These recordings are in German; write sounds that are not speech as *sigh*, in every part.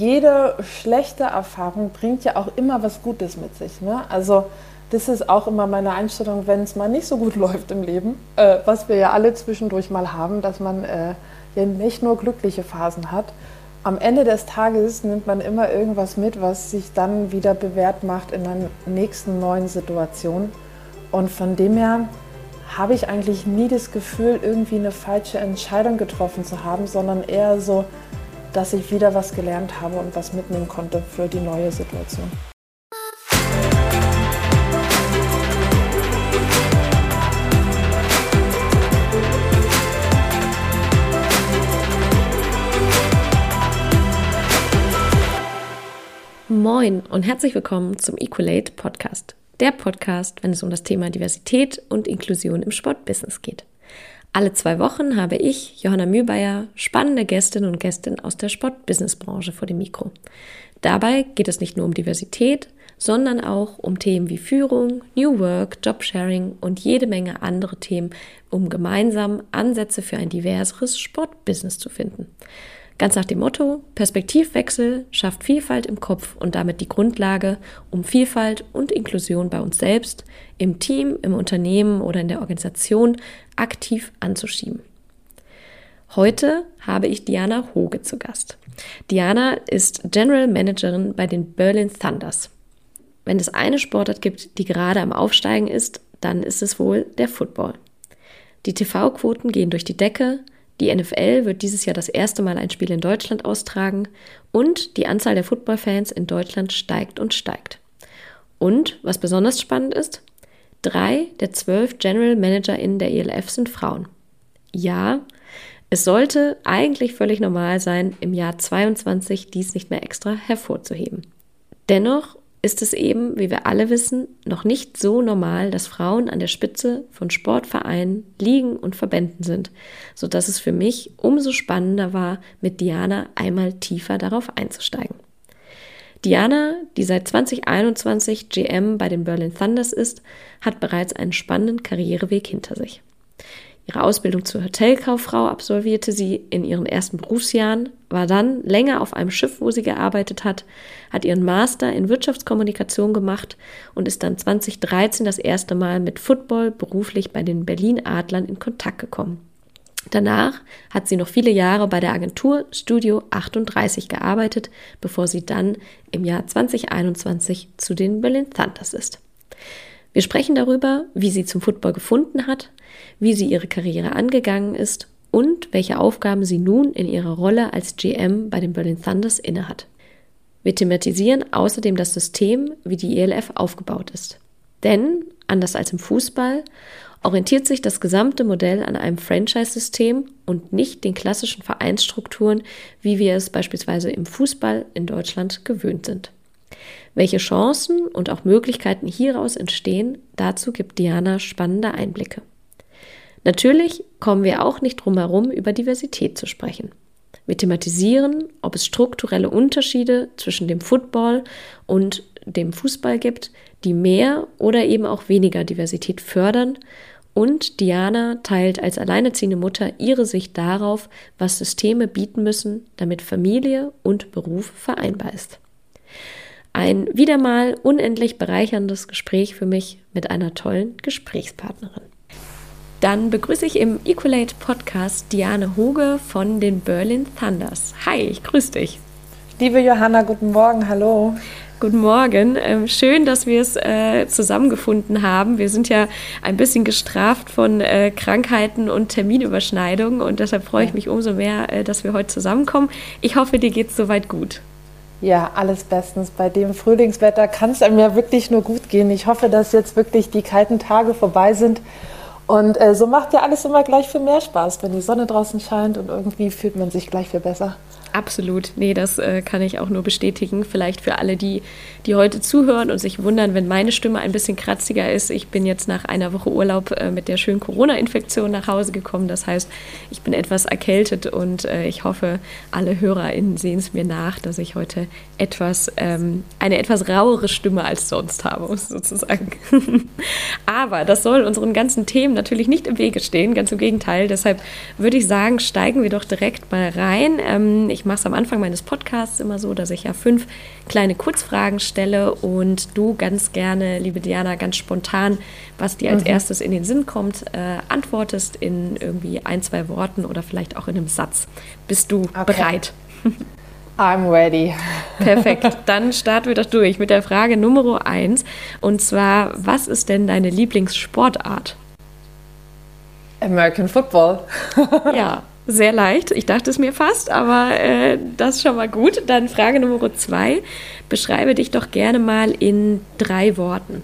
jede schlechte Erfahrung bringt ja auch immer was Gutes mit sich. Ne? Also das ist auch immer meine Einstellung, wenn es mal nicht so gut *laughs* läuft im Leben, äh, was wir ja alle zwischendurch mal haben, dass man äh, ja nicht nur glückliche Phasen hat. Am Ende des Tages nimmt man immer irgendwas mit, was sich dann wieder bewährt macht in einer nächsten neuen Situation. Und von dem her habe ich eigentlich nie das Gefühl, irgendwie eine falsche Entscheidung getroffen zu haben, sondern eher so, dass ich wieder was gelernt habe und was mitnehmen konnte für die neue Situation. Moin und herzlich willkommen zum Equalate Podcast. Der Podcast, wenn es um das Thema Diversität und Inklusion im Sportbusiness geht. Alle zwei Wochen habe ich, Johanna Mühlbayer, spannende Gästinnen und Gäste aus der Sportbusinessbranche vor dem Mikro. Dabei geht es nicht nur um Diversität, sondern auch um Themen wie Führung, New Work, Jobsharing und jede Menge andere Themen, um gemeinsam Ansätze für ein diverseres Sportbusiness zu finden. Ganz nach dem Motto, Perspektivwechsel schafft Vielfalt im Kopf und damit die Grundlage, um Vielfalt und Inklusion bei uns selbst, im Team, im Unternehmen oder in der Organisation aktiv anzuschieben. Heute habe ich Diana Hoge zu Gast. Diana ist General Managerin bei den Berlin Thunders. Wenn es eine Sportart gibt, die gerade am Aufsteigen ist, dann ist es wohl der Football. Die TV-Quoten gehen durch die Decke, die NFL wird dieses Jahr das erste Mal ein Spiel in Deutschland austragen und die Anzahl der Footballfans in Deutschland steigt und steigt. Und was besonders spannend ist, drei der zwölf General ManagerInnen der ELF sind Frauen. Ja, es sollte eigentlich völlig normal sein, im Jahr 22 dies nicht mehr extra hervorzuheben. Dennoch ist es eben, wie wir alle wissen, noch nicht so normal, dass Frauen an der Spitze von Sportvereinen, Ligen und Verbänden sind, so dass es für mich umso spannender war, mit Diana einmal tiefer darauf einzusteigen. Diana, die seit 2021 GM bei den Berlin Thunders ist, hat bereits einen spannenden Karriereweg hinter sich. Ihre Ausbildung zur Hotelkauffrau absolvierte sie in ihren ersten Berufsjahren, war dann länger auf einem Schiff, wo sie gearbeitet hat, hat ihren Master in Wirtschaftskommunikation gemacht und ist dann 2013 das erste Mal mit Football beruflich bei den Berlin Adlern in Kontakt gekommen. Danach hat sie noch viele Jahre bei der Agentur Studio 38 gearbeitet, bevor sie dann im Jahr 2021 zu den Berlin Thunders ist. Wir sprechen darüber, wie sie zum Football gefunden hat, wie sie ihre Karriere angegangen ist und welche Aufgaben sie nun in ihrer Rolle als GM bei den Berlin Thunders innehat. Wir thematisieren außerdem das System, wie die ELF aufgebaut ist. Denn, anders als im Fußball, orientiert sich das gesamte Modell an einem Franchise-System und nicht den klassischen Vereinsstrukturen, wie wir es beispielsweise im Fußball in Deutschland gewöhnt sind. Welche Chancen und auch Möglichkeiten hieraus entstehen, dazu gibt Diana spannende Einblicke. Natürlich kommen wir auch nicht drum herum, über Diversität zu sprechen. Wir thematisieren, ob es strukturelle Unterschiede zwischen dem Football und dem Fußball gibt, die mehr oder eben auch weniger Diversität fördern. Und Diana teilt als alleinerziehende Mutter ihre Sicht darauf, was Systeme bieten müssen, damit Familie und Beruf vereinbar ist. Ein wieder mal unendlich bereicherndes Gespräch für mich mit einer tollen Gesprächspartnerin. Dann begrüße ich im Equalate Podcast Diane Hoge von den Berlin Thunders. Hi, ich grüße dich. Liebe Johanna, guten Morgen, hallo. Guten Morgen. Ähm, schön, dass wir es äh, zusammengefunden haben. Wir sind ja ein bisschen gestraft von äh, Krankheiten und Terminüberschneidungen und deshalb freue ich mich umso mehr, äh, dass wir heute zusammenkommen. Ich hoffe, dir geht es soweit gut. Ja, alles bestens. Bei dem Frühlingswetter kann es einem ja wirklich nur gut gehen. Ich hoffe, dass jetzt wirklich die kalten Tage vorbei sind. Und äh, so macht ja alles immer gleich viel mehr Spaß, wenn die Sonne draußen scheint und irgendwie fühlt man sich gleich viel besser. Absolut. Nee, das äh, kann ich auch nur bestätigen. Vielleicht für alle, die, die heute zuhören und sich wundern, wenn meine Stimme ein bisschen kratziger ist. Ich bin jetzt nach einer Woche Urlaub äh, mit der schönen Corona-Infektion nach Hause gekommen. Das heißt, ich bin etwas erkältet und äh, ich hoffe, alle HörerInnen sehen es mir nach, dass ich heute etwas, ähm, eine etwas rauere Stimme als sonst habe, sozusagen. *laughs* Aber das soll unseren ganzen Themen natürlich nicht im Wege stehen, ganz im Gegenteil. Deshalb würde ich sagen, steigen wir doch direkt mal rein. Ähm, ich ich mache es am Anfang meines Podcasts immer so, dass ich ja fünf kleine Kurzfragen stelle und du ganz gerne, liebe Diana, ganz spontan, was dir als mhm. erstes in den Sinn kommt, äh, antwortest in irgendwie ein, zwei Worten oder vielleicht auch in einem Satz. Bist du okay. bereit? I'm ready. Perfekt. *laughs* Dann starten wir doch durch mit der Frage Nummer eins. Und zwar, was ist denn deine Lieblingssportart? American Football. ja, *laughs* sehr leicht. Ich dachte es mir fast, aber äh, das ist schon mal gut. Dann Frage Nummer zwei. Beschreibe dich doch gerne mal in drei Worten.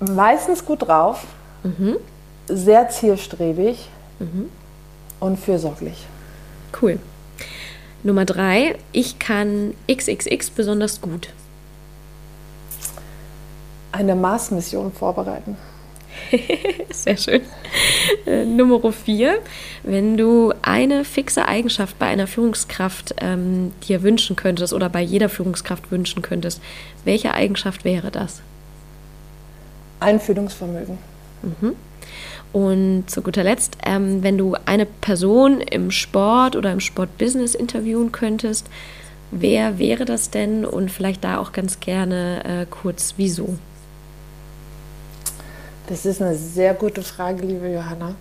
Meistens gut drauf, mhm. sehr zielstrebig mhm. und fürsorglich. Cool. Nummer drei. Ich kann XXX besonders gut. Eine Mars-Mission vorbereiten. *laughs* Sehr schön. Äh, Nummer vier. Wenn du eine fixe Eigenschaft bei einer Führungskraft ähm, dir wünschen könntest oder bei jeder Führungskraft wünschen könntest, welche Eigenschaft wäre das? Einfühlungsvermögen. Mhm. Und zu guter Letzt, ähm, wenn du eine Person im Sport oder im Sportbusiness interviewen könntest, wer wäre das denn? Und vielleicht da auch ganz gerne äh, kurz, wieso? Das ist eine sehr gute Frage, liebe Johanna.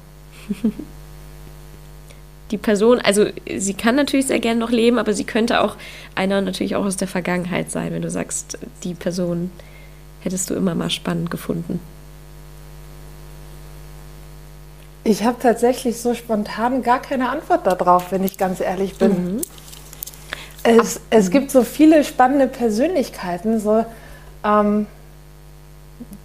Die Person, also sie kann natürlich sehr gerne noch leben, aber sie könnte auch einer natürlich auch aus der Vergangenheit sein, wenn du sagst, die Person hättest du immer mal spannend gefunden. Ich habe tatsächlich so spontan gar keine Antwort darauf, wenn ich ganz ehrlich bin. Mhm. Es, es gibt so viele spannende Persönlichkeiten, so ähm,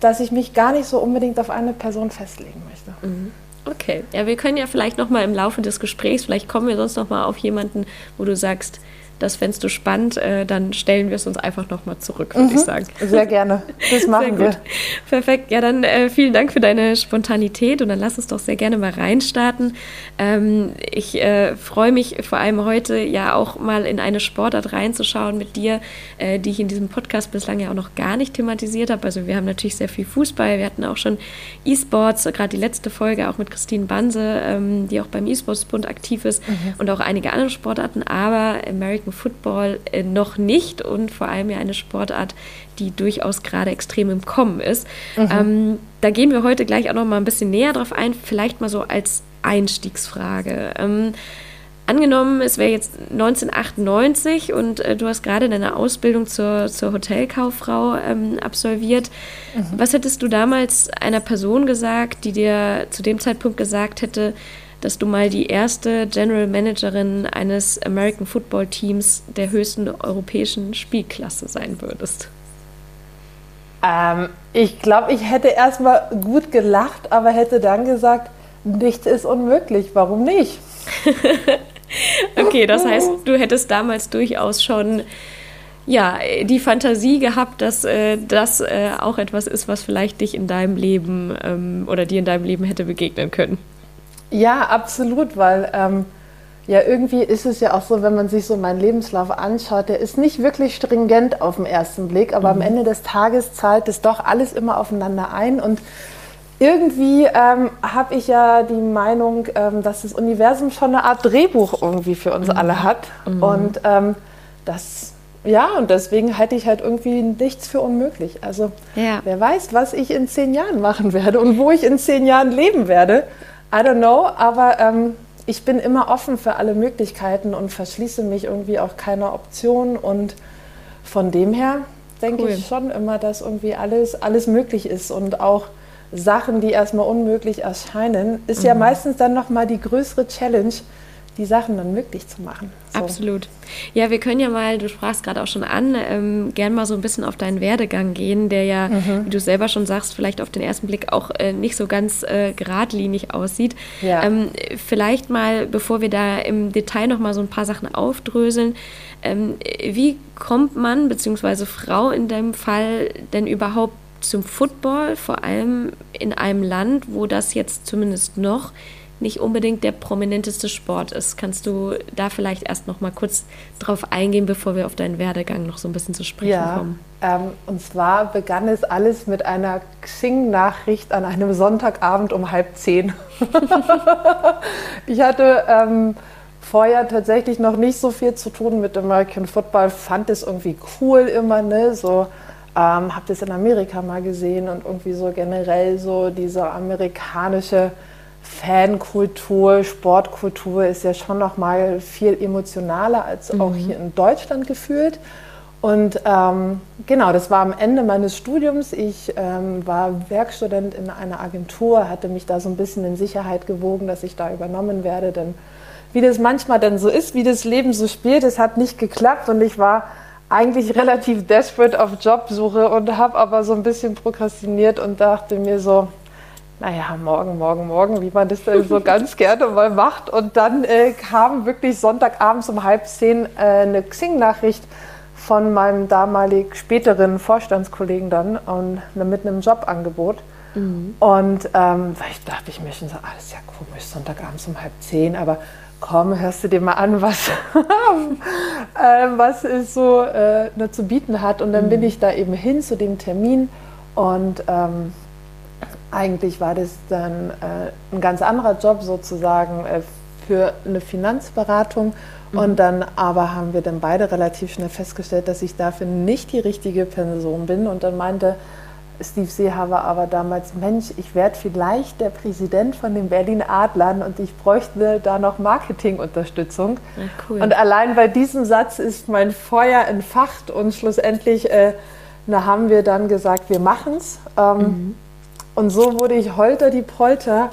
dass ich mich gar nicht so unbedingt auf eine Person festlegen möchte. Mhm. Okay, ja, wir können ja vielleicht noch mal im Laufe des Gesprächs, vielleicht kommen wir sonst noch mal auf jemanden, wo du sagst, das fändest du spannend, äh, dann stellen wir es uns einfach nochmal zurück, würde mhm. ich sagen. Sehr gerne. Das machen wir. Perfekt. Ja, dann äh, vielen Dank für deine Spontanität und dann lass uns doch sehr gerne mal reinstarten. Ähm, ich äh, freue mich vor allem heute ja auch mal in eine Sportart reinzuschauen mit dir, äh, die ich in diesem Podcast bislang ja auch noch gar nicht thematisiert habe. Also wir haben natürlich sehr viel Fußball, wir hatten auch schon E-Sports, gerade die letzte Folge auch mit Christine Banse, ähm, die auch beim E-Sports-Bund aktiv ist mhm. und auch einige andere Sportarten, aber American American Football äh, noch nicht und vor allem ja eine Sportart, die durchaus gerade extrem im Kommen ist. Mhm. Ähm, da gehen wir heute gleich auch noch mal ein bisschen näher drauf ein, vielleicht mal so als Einstiegsfrage. Ähm, angenommen, es wäre jetzt 1998 und äh, du hast gerade deine Ausbildung zur, zur Hotelkauffrau ähm, absolviert. Mhm. Was hättest du damals einer Person gesagt, die dir zu dem Zeitpunkt gesagt hätte, dass du mal die erste General Managerin eines American Football Teams der höchsten europäischen Spielklasse sein würdest? Ähm, ich glaube, ich hätte erstmal gut gelacht, aber hätte dann gesagt, nichts ist unmöglich. Warum nicht? *laughs* okay, das heißt, du hättest damals durchaus schon ja, die Fantasie gehabt, dass äh, das äh, auch etwas ist, was vielleicht dich in deinem Leben ähm, oder dir in deinem Leben hätte begegnen können. Ja, absolut, weil ähm, ja irgendwie ist es ja auch so, wenn man sich so meinen Lebenslauf anschaut, der ist nicht wirklich stringent auf den ersten Blick, aber mhm. am Ende des Tages zahlt es doch alles immer aufeinander ein und irgendwie ähm, habe ich ja die Meinung, ähm, dass das Universum schon eine Art Drehbuch irgendwie für uns mhm. alle hat mhm. und ähm, das ja, und deswegen halte ich halt irgendwie nichts für unmöglich. Also ja. wer weiß, was ich in zehn Jahren machen werde und wo ich in zehn Jahren leben werde. I don't know, aber ähm, ich bin immer offen für alle Möglichkeiten und verschließe mich irgendwie auch keiner Option. Und von dem her denke cool. ich schon immer, dass irgendwie alles, alles möglich ist und auch Sachen, die erstmal unmöglich erscheinen, ist mhm. ja meistens dann nochmal die größere Challenge, die Sachen dann möglich zu machen. So. Absolut. Ja, wir können ja mal, du sprachst gerade auch schon an, ähm, gern mal so ein bisschen auf deinen Werdegang gehen, der ja, mhm. wie du selber schon sagst, vielleicht auf den ersten Blick auch äh, nicht so ganz äh, geradlinig aussieht. Ja. Ähm, vielleicht mal, bevor wir da im Detail noch mal so ein paar Sachen aufdröseln, ähm, wie kommt man, beziehungsweise Frau in deinem Fall, denn überhaupt zum Football, vor allem in einem Land, wo das jetzt zumindest noch nicht unbedingt der prominenteste Sport ist. Kannst du da vielleicht erst noch mal kurz drauf eingehen, bevor wir auf deinen Werdegang noch so ein bisschen zu sprechen ja, kommen? Ähm, und zwar begann es alles mit einer Xing-Nachricht an einem Sonntagabend um halb zehn. *laughs* ich hatte ähm, vorher tatsächlich noch nicht so viel zu tun mit American Football, fand es irgendwie cool immer, ne? So ähm, habe das in Amerika mal gesehen und irgendwie so generell so diese amerikanische Fankultur, Sportkultur ist ja schon noch mal viel emotionaler als mhm. auch hier in Deutschland gefühlt. Und ähm, genau, das war am Ende meines Studiums. Ich ähm, war Werkstudent in einer Agentur, hatte mich da so ein bisschen in Sicherheit gewogen, dass ich da übernommen werde. Denn wie das manchmal dann so ist, wie das Leben so spielt, es hat nicht geklappt und ich war eigentlich relativ desperate auf Jobsuche und habe aber so ein bisschen prokrastiniert und dachte mir so, naja, morgen, morgen, morgen, wie man das dann so ganz *laughs* gerne mal macht. Und dann äh, kam wirklich Sonntagabends um halb zehn äh, eine Xing-Nachricht von meinem damalig späteren Vorstandskollegen dann und mit einem Jobangebot. Mhm. Und ähm, ich dachte ich mir schon so, alles ja komisch, Sonntagabends um halb zehn, aber komm, hörst du dir mal an, was, *laughs* äh, was es so äh, nur zu bieten hat. Und dann mhm. bin ich da eben hin zu dem Termin und ähm, eigentlich war das dann äh, ein ganz anderer Job sozusagen äh, für eine Finanzberatung. Mhm. Und dann aber haben wir dann beide relativ schnell festgestellt, dass ich dafür nicht die richtige Person bin. Und dann meinte Steve Seehaver aber damals, Mensch, ich werde vielleicht der Präsident von den Berlin Adlern und ich bräuchte da noch Marketingunterstützung. Ja, cool. Und allein bei diesem Satz ist mein Feuer entfacht und schlussendlich äh, na, haben wir dann gesagt, wir machen es. Ähm, mhm. Und so wurde ich holter die Polter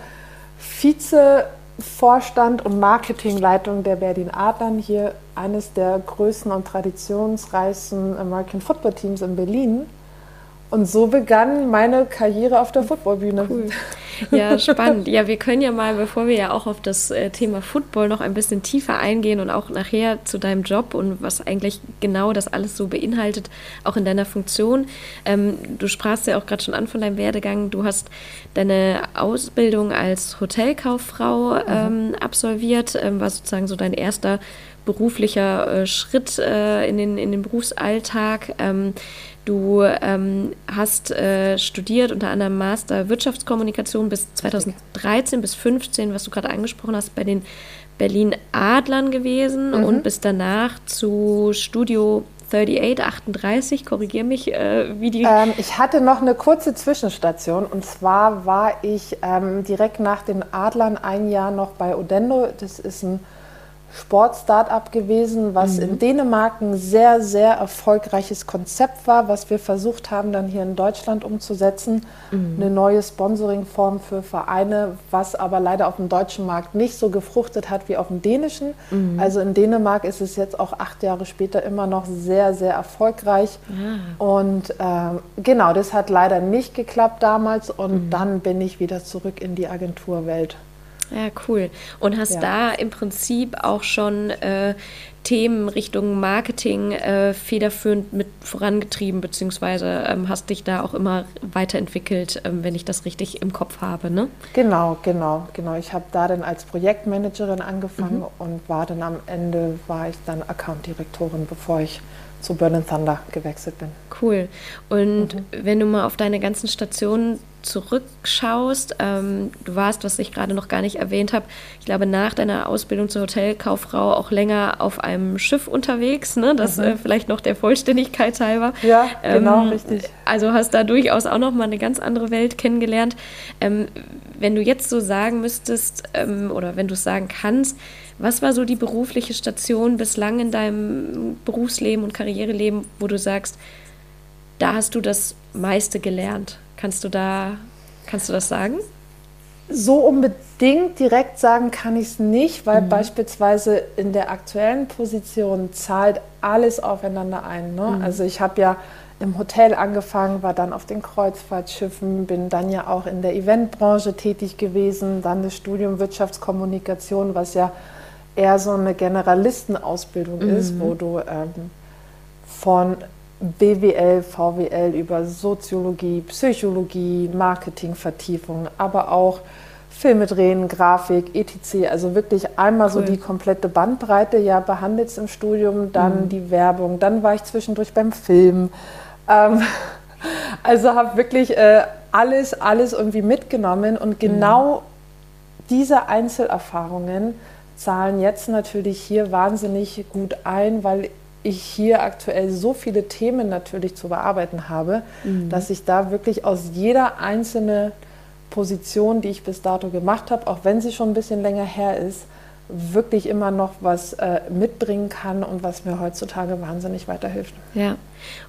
Vizevorstand und Marketingleitung der Berlin Adlern, hier eines der größten und traditionsreichsten American Football Teams in Berlin. Und so begann meine Karriere auf der Footballbühne. Cool. Ja, spannend. Ja, wir können ja mal, bevor wir ja auch auf das äh, Thema Football noch ein bisschen tiefer eingehen und auch nachher zu deinem Job und was eigentlich genau das alles so beinhaltet, auch in deiner Funktion. Ähm, du sprachst ja auch gerade schon an von deinem Werdegang. Du hast deine Ausbildung als Hotelkauffrau mhm. ähm, absolviert, ähm, war sozusagen so dein erster beruflicher äh, Schritt äh, in, den, in den Berufsalltag. Ähm, Du ähm, hast äh, studiert unter anderem Master Wirtschaftskommunikation bis 2013 bis 2015, was du gerade angesprochen hast, bei den Berlin Adlern gewesen mhm. und bis danach zu Studio 3838, korrigiere mich, äh, wie die. Ähm, ich hatte noch eine kurze Zwischenstation und zwar war ich ähm, direkt nach den Adlern ein Jahr noch bei Odendo. Das ist ein Sport-Startup gewesen, was mhm. in Dänemark ein sehr, sehr erfolgreiches Konzept war, was wir versucht haben, dann hier in Deutschland umzusetzen. Mhm. Eine neue Sponsoringform für Vereine, was aber leider auf dem deutschen Markt nicht so gefruchtet hat wie auf dem dänischen. Mhm. Also in Dänemark ist es jetzt auch acht Jahre später immer noch sehr, sehr erfolgreich. Ah. Und ähm, genau, das hat leider nicht geklappt damals und mhm. dann bin ich wieder zurück in die Agenturwelt. Ja, cool. Und hast ja. da im Prinzip auch schon äh, Themen Richtung Marketing äh, federführend mit vorangetrieben, beziehungsweise ähm, hast dich da auch immer weiterentwickelt, ähm, wenn ich das richtig im Kopf habe, ne? Genau, genau, genau. Ich habe da dann als Projektmanagerin angefangen mhm. und war dann am Ende, war ich dann Accountdirektorin, bevor ich zu Burn Thunder gewechselt bin. Cool. Und mhm. wenn du mal auf deine ganzen Stationen zurückschaust, ähm, du warst, was ich gerade noch gar nicht erwähnt habe, ich glaube nach deiner Ausbildung zur Hotelkauffrau auch länger auf einem Schiff unterwegs, ne? das mhm. äh, vielleicht noch der Vollständigkeit halber. Ja, genau, ähm, richtig. Also hast da durchaus auch noch mal eine ganz andere Welt kennengelernt. Ähm, wenn du jetzt so sagen müsstest ähm, oder wenn du es sagen kannst, was war so die berufliche Station bislang in deinem Berufsleben und Karriereleben, wo du sagst, da hast du das meiste gelernt? Kannst du da, kannst du das sagen? So unbedingt direkt sagen kann ich es nicht, weil mhm. beispielsweise in der aktuellen Position zahlt alles aufeinander ein. Ne? Mhm. Also ich habe ja im Hotel angefangen, war dann auf den Kreuzfahrtschiffen, bin dann ja auch in der Eventbranche tätig gewesen, dann das Studium Wirtschaftskommunikation, was ja eher so eine Generalistenausbildung mhm. ist, wo du ähm, von BWL, VWL über Soziologie, Psychologie, Marketingvertiefung, aber auch Filme drehen, Grafik, etc. Also wirklich einmal cool. so die komplette Bandbreite ja behandelt im Studium, dann mhm. die Werbung, dann war ich zwischendurch beim Film. Ähm, *laughs* also habe wirklich äh, alles, alles irgendwie mitgenommen und genau mhm. diese Einzelerfahrungen zahlen jetzt natürlich hier wahnsinnig gut ein, weil ich hier aktuell so viele Themen natürlich zu bearbeiten habe, mhm. dass ich da wirklich aus jeder einzelnen Position, die ich bis dato gemacht habe, auch wenn sie schon ein bisschen länger her ist, wirklich immer noch was äh, mitbringen kann und was mir heutzutage wahnsinnig weiterhilft. Ja,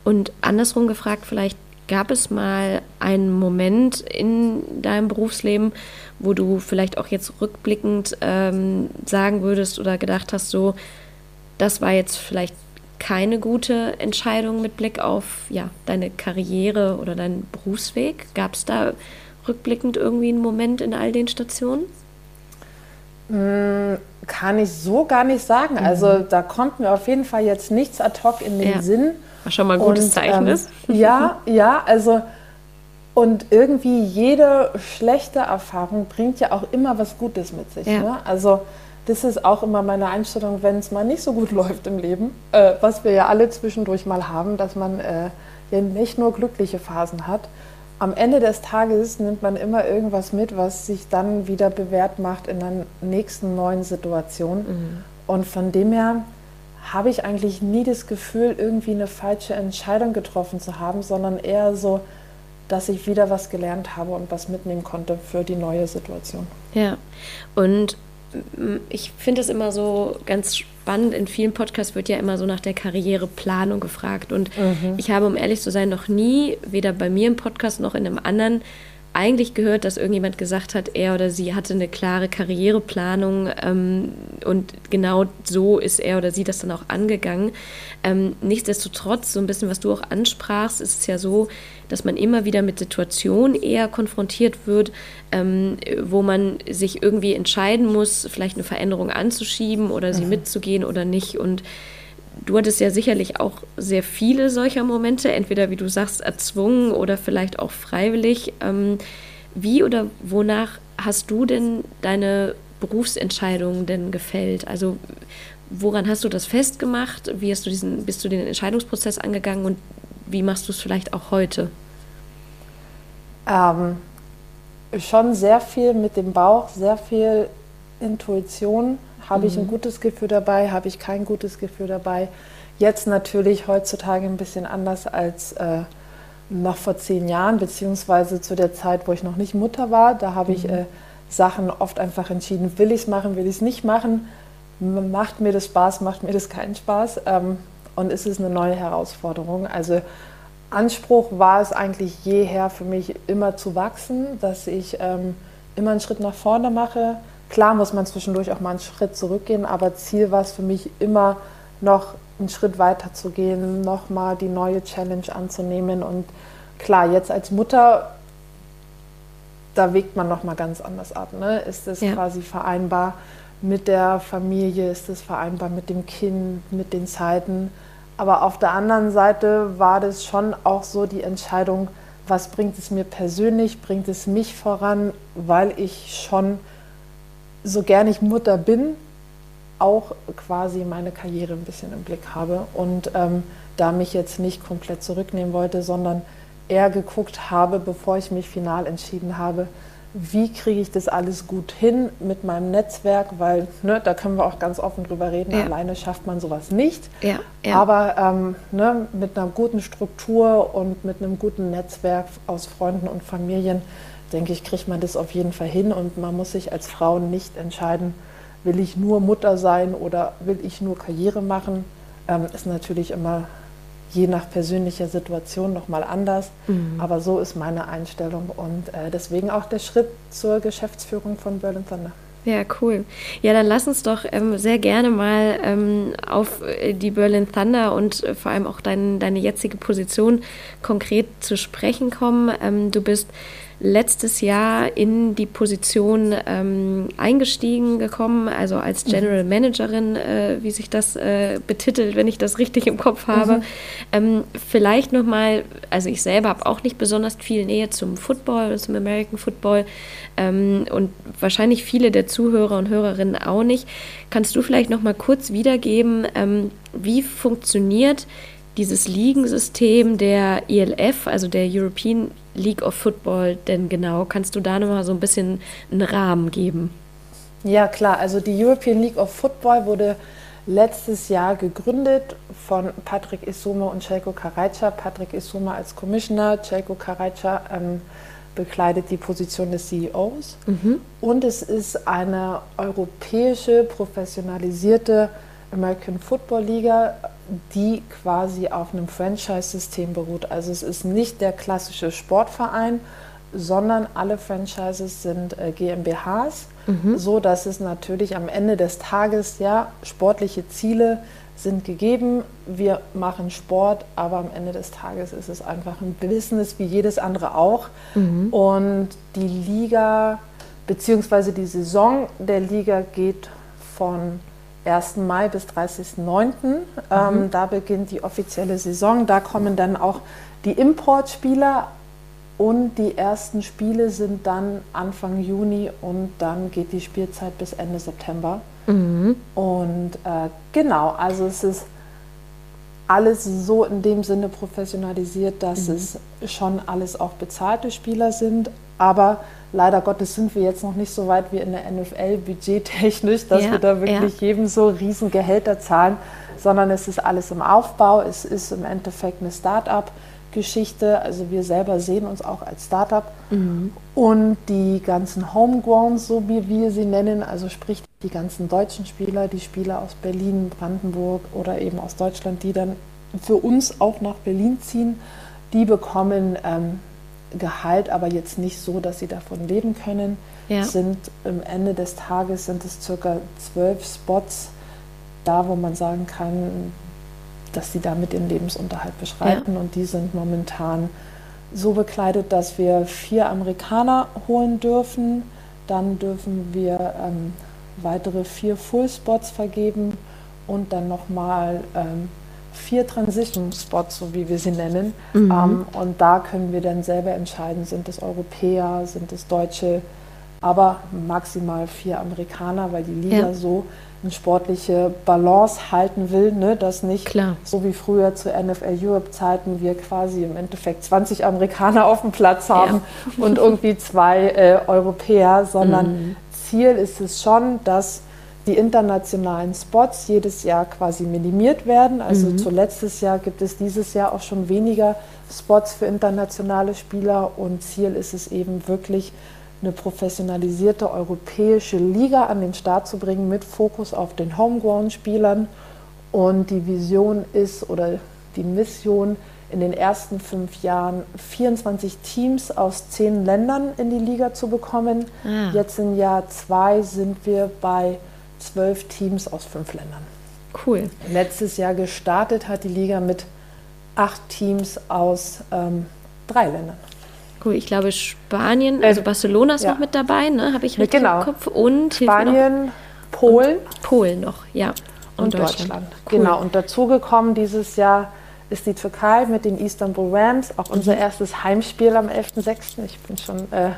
und andersrum gefragt, vielleicht gab es mal einen Moment in deinem Berufsleben, wo du vielleicht auch jetzt rückblickend ähm, sagen würdest oder gedacht hast, so, das war jetzt vielleicht keine gute Entscheidung mit Blick auf ja, deine Karriere oder deinen Berufsweg? Gab es da rückblickend irgendwie einen Moment in all den Stationen? Mm, kann ich so gar nicht sagen. Mhm. Also da kommt mir auf jeden Fall jetzt nichts ad hoc in den ja. Sinn. Was schon mal ein gutes und, Zeichen ähm, ist. *laughs* Ja, ja, also und irgendwie jede schlechte Erfahrung bringt ja auch immer was Gutes mit sich. Ja. Ne? Also das ist auch immer meine Einstellung, wenn es mal nicht so gut *laughs* läuft im Leben, äh, was wir ja alle zwischendurch mal haben, dass man äh, ja nicht nur glückliche Phasen hat, am Ende des Tages nimmt man immer irgendwas mit, was sich dann wieder bewährt macht in einer nächsten neuen Situation. Mhm. Und von dem her habe ich eigentlich nie das Gefühl, irgendwie eine falsche Entscheidung getroffen zu haben, sondern eher so, dass ich wieder was gelernt habe und was mitnehmen konnte für die neue Situation. Ja, und ich finde es immer so ganz spannend. In vielen Podcasts wird ja immer so nach der Karriereplanung gefragt. Und mhm. ich habe, um ehrlich zu sein, noch nie, weder bei mir im Podcast noch in einem anderen, eigentlich gehört, dass irgendjemand gesagt hat, er oder sie hatte eine klare Karriereplanung ähm, und genau so ist er oder sie das dann auch angegangen. Ähm, nichtsdestotrotz, so ein bisschen, was du auch ansprachst, ist es ja so, dass man immer wieder mit Situationen eher konfrontiert wird, ähm, wo man sich irgendwie entscheiden muss, vielleicht eine Veränderung anzuschieben oder sie mhm. mitzugehen oder nicht. Und du hattest ja sicherlich auch sehr viele solcher Momente, entweder wie du sagst, erzwungen oder vielleicht auch freiwillig. Ähm, wie oder wonach hast du denn deine Berufsentscheidungen denn gefällt? Also woran hast du das festgemacht? Wie hast du diesen, bist du den Entscheidungsprozess angegangen und wie machst du es vielleicht auch heute? Ähm, schon sehr viel mit dem Bauch, sehr viel Intuition. Habe mhm. ich ein mhm. gutes Gefühl dabei, habe ich kein gutes Gefühl dabei. Jetzt natürlich heutzutage ein bisschen anders als äh, noch vor zehn Jahren, beziehungsweise zu der Zeit, wo ich noch nicht Mutter war. Da habe mhm. ich äh, Sachen oft einfach entschieden, will ich es machen, will ich es nicht machen. Macht mir das Spaß, macht mir das keinen Spaß. Ähm, und ist es eine neue Herausforderung. Also Anspruch war es eigentlich jeher für mich immer zu wachsen, dass ich ähm, immer einen Schritt nach vorne mache. Klar muss man zwischendurch auch mal einen Schritt zurückgehen, aber Ziel war es für mich immer noch einen Schritt weiter zu gehen, nochmal die neue Challenge anzunehmen. Und klar, jetzt als Mutter, da wägt man nochmal ganz anders ab. Ne? Ist es ja. quasi vereinbar mit der Familie? Ist es vereinbar mit dem Kind, mit den Zeiten? Aber auf der anderen Seite war das schon auch so die Entscheidung, was bringt es mir persönlich, bringt es mich voran, weil ich schon, so gern ich Mutter bin, auch quasi meine Karriere ein bisschen im Blick habe und ähm, da mich jetzt nicht komplett zurücknehmen wollte, sondern eher geguckt habe, bevor ich mich final entschieden habe, wie kriege ich das alles gut hin mit meinem Netzwerk, weil ne, da können wir auch ganz offen drüber reden, ja. alleine schafft man sowas nicht. Ja, ja. Aber ähm, ne, mit einer guten Struktur und mit einem guten Netzwerk aus Freunden und Familien, denke ich, kriegt man das auf jeden Fall hin und man muss sich als Frau nicht entscheiden, will ich nur Mutter sein oder will ich nur Karriere machen. Ähm, ist natürlich immer je nach persönlicher Situation nochmal anders. Mhm. Aber so ist meine Einstellung und äh, deswegen auch der Schritt zur Geschäftsführung von Berlin Thunder. Ja, cool. Ja, dann lass uns doch ähm, sehr gerne mal ähm, auf äh, die Berlin Thunder und äh, vor allem auch dein, deine jetzige Position konkret zu sprechen kommen. Ähm, du bist letztes Jahr in die Position ähm, eingestiegen gekommen, also als mhm. General Managerin, äh, wie sich das äh, betitelt, wenn ich das richtig im Kopf habe. Mhm. Ähm, vielleicht nochmal, also ich selber habe auch nicht besonders viel Nähe zum Football, zum American Football ähm, und wahrscheinlich viele der Zuhörer und Hörerinnen auch nicht. Kannst du vielleicht nochmal kurz wiedergeben, ähm, wie funktioniert dieses Ligensystem der ELF, also der European League of Football, denn genau? Kannst du da nochmal so ein bisschen einen Rahmen geben? Ja, klar. Also die European League of Football wurde letztes Jahr gegründet von Patrick Isoma und Celko Karajca. Patrick Isoma als Commissioner, Celko Karajca ähm, bekleidet die Position des CEOs. Mhm. Und es ist eine europäische, professionalisierte American Football Liga, die quasi auf einem Franchise-System beruht. Also es ist nicht der klassische Sportverein, sondern alle Franchises sind äh, GmbHs, mhm. so dass es natürlich am Ende des Tages ja sportliche Ziele sind gegeben. Wir machen Sport, aber am Ende des Tages ist es einfach ein Business wie jedes andere auch. Mhm. Und die Liga bzw. die Saison der Liga geht von 1. Mai bis 30.09. Mhm. Ähm, da beginnt die offizielle Saison. Da kommen dann auch die Importspieler und die ersten Spiele sind dann Anfang Juni und dann geht die Spielzeit bis Ende September. Mhm. Und äh, genau, also es ist alles so in dem Sinne professionalisiert, dass mhm. es schon alles auch bezahlte Spieler sind, aber leider Gottes sind wir jetzt noch nicht so weit wie in der NFL budgettechnisch, dass ja, wir da wirklich ja. jedem so riesen Gehälter zahlen, sondern es ist alles im Aufbau, es ist im Endeffekt eine Start-up-Geschichte, also wir selber sehen uns auch als Start-up mhm. und die ganzen Homegrowns, so wie wir sie nennen, also sprich die ganzen deutschen Spieler, die Spieler aus Berlin, Brandenburg oder eben aus Deutschland, die dann für uns auch nach Berlin ziehen, die bekommen ähm, Gehalt, aber jetzt nicht so, dass sie davon leben können. Ja. Sind am Ende des Tages sind es circa zwölf Spots, da wo man sagen kann, dass sie damit ihren Lebensunterhalt beschreiten. Ja. Und die sind momentan so bekleidet, dass wir vier Amerikaner holen dürfen. Dann dürfen wir ähm, weitere vier Full Spots vergeben und dann nochmal ähm, vier Transition Spots, so wie wir sie nennen. Mhm. Ähm, und da können wir dann selber entscheiden, sind es Europäer, sind es Deutsche, aber maximal vier Amerikaner, weil die Liga ja. so eine sportliche Balance halten will, ne, dass nicht Klar. so wie früher zu NFL Europe Zeiten wir quasi im Endeffekt 20 Amerikaner auf dem Platz haben ja. und irgendwie zwei äh, Europäer, sondern mhm. Ziel ist es schon, dass die internationalen Spots jedes Jahr quasi minimiert werden. Also mhm. zuletzt Jahr gibt es dieses Jahr auch schon weniger Spots für internationale Spieler und Ziel ist es eben wirklich eine professionalisierte europäische Liga an den Start zu bringen mit Fokus auf den Homegrown-Spielern. Und die Vision ist oder die Mission in den ersten fünf Jahren 24 Teams aus zehn Ländern in die Liga zu bekommen. Ah. Jetzt im Jahr zwei sind wir bei zwölf Teams aus fünf Ländern. Cool. Letztes Jahr gestartet hat die Liga mit acht Teams aus ähm, drei Ländern. Ich glaube Spanien, also äh, Barcelona ist ja. noch mit dabei, ne? Habe ich richtig genau. im Kopf. Und Spanien, Polen. Und Polen noch, ja. Und, und Deutschland. Deutschland. Cool. Genau, und dazugekommen dieses Jahr ist die Türkei mit den Istanbul Rams, auch unser mhm. erstes Heimspiel am 11.06. Ich bin schon äh,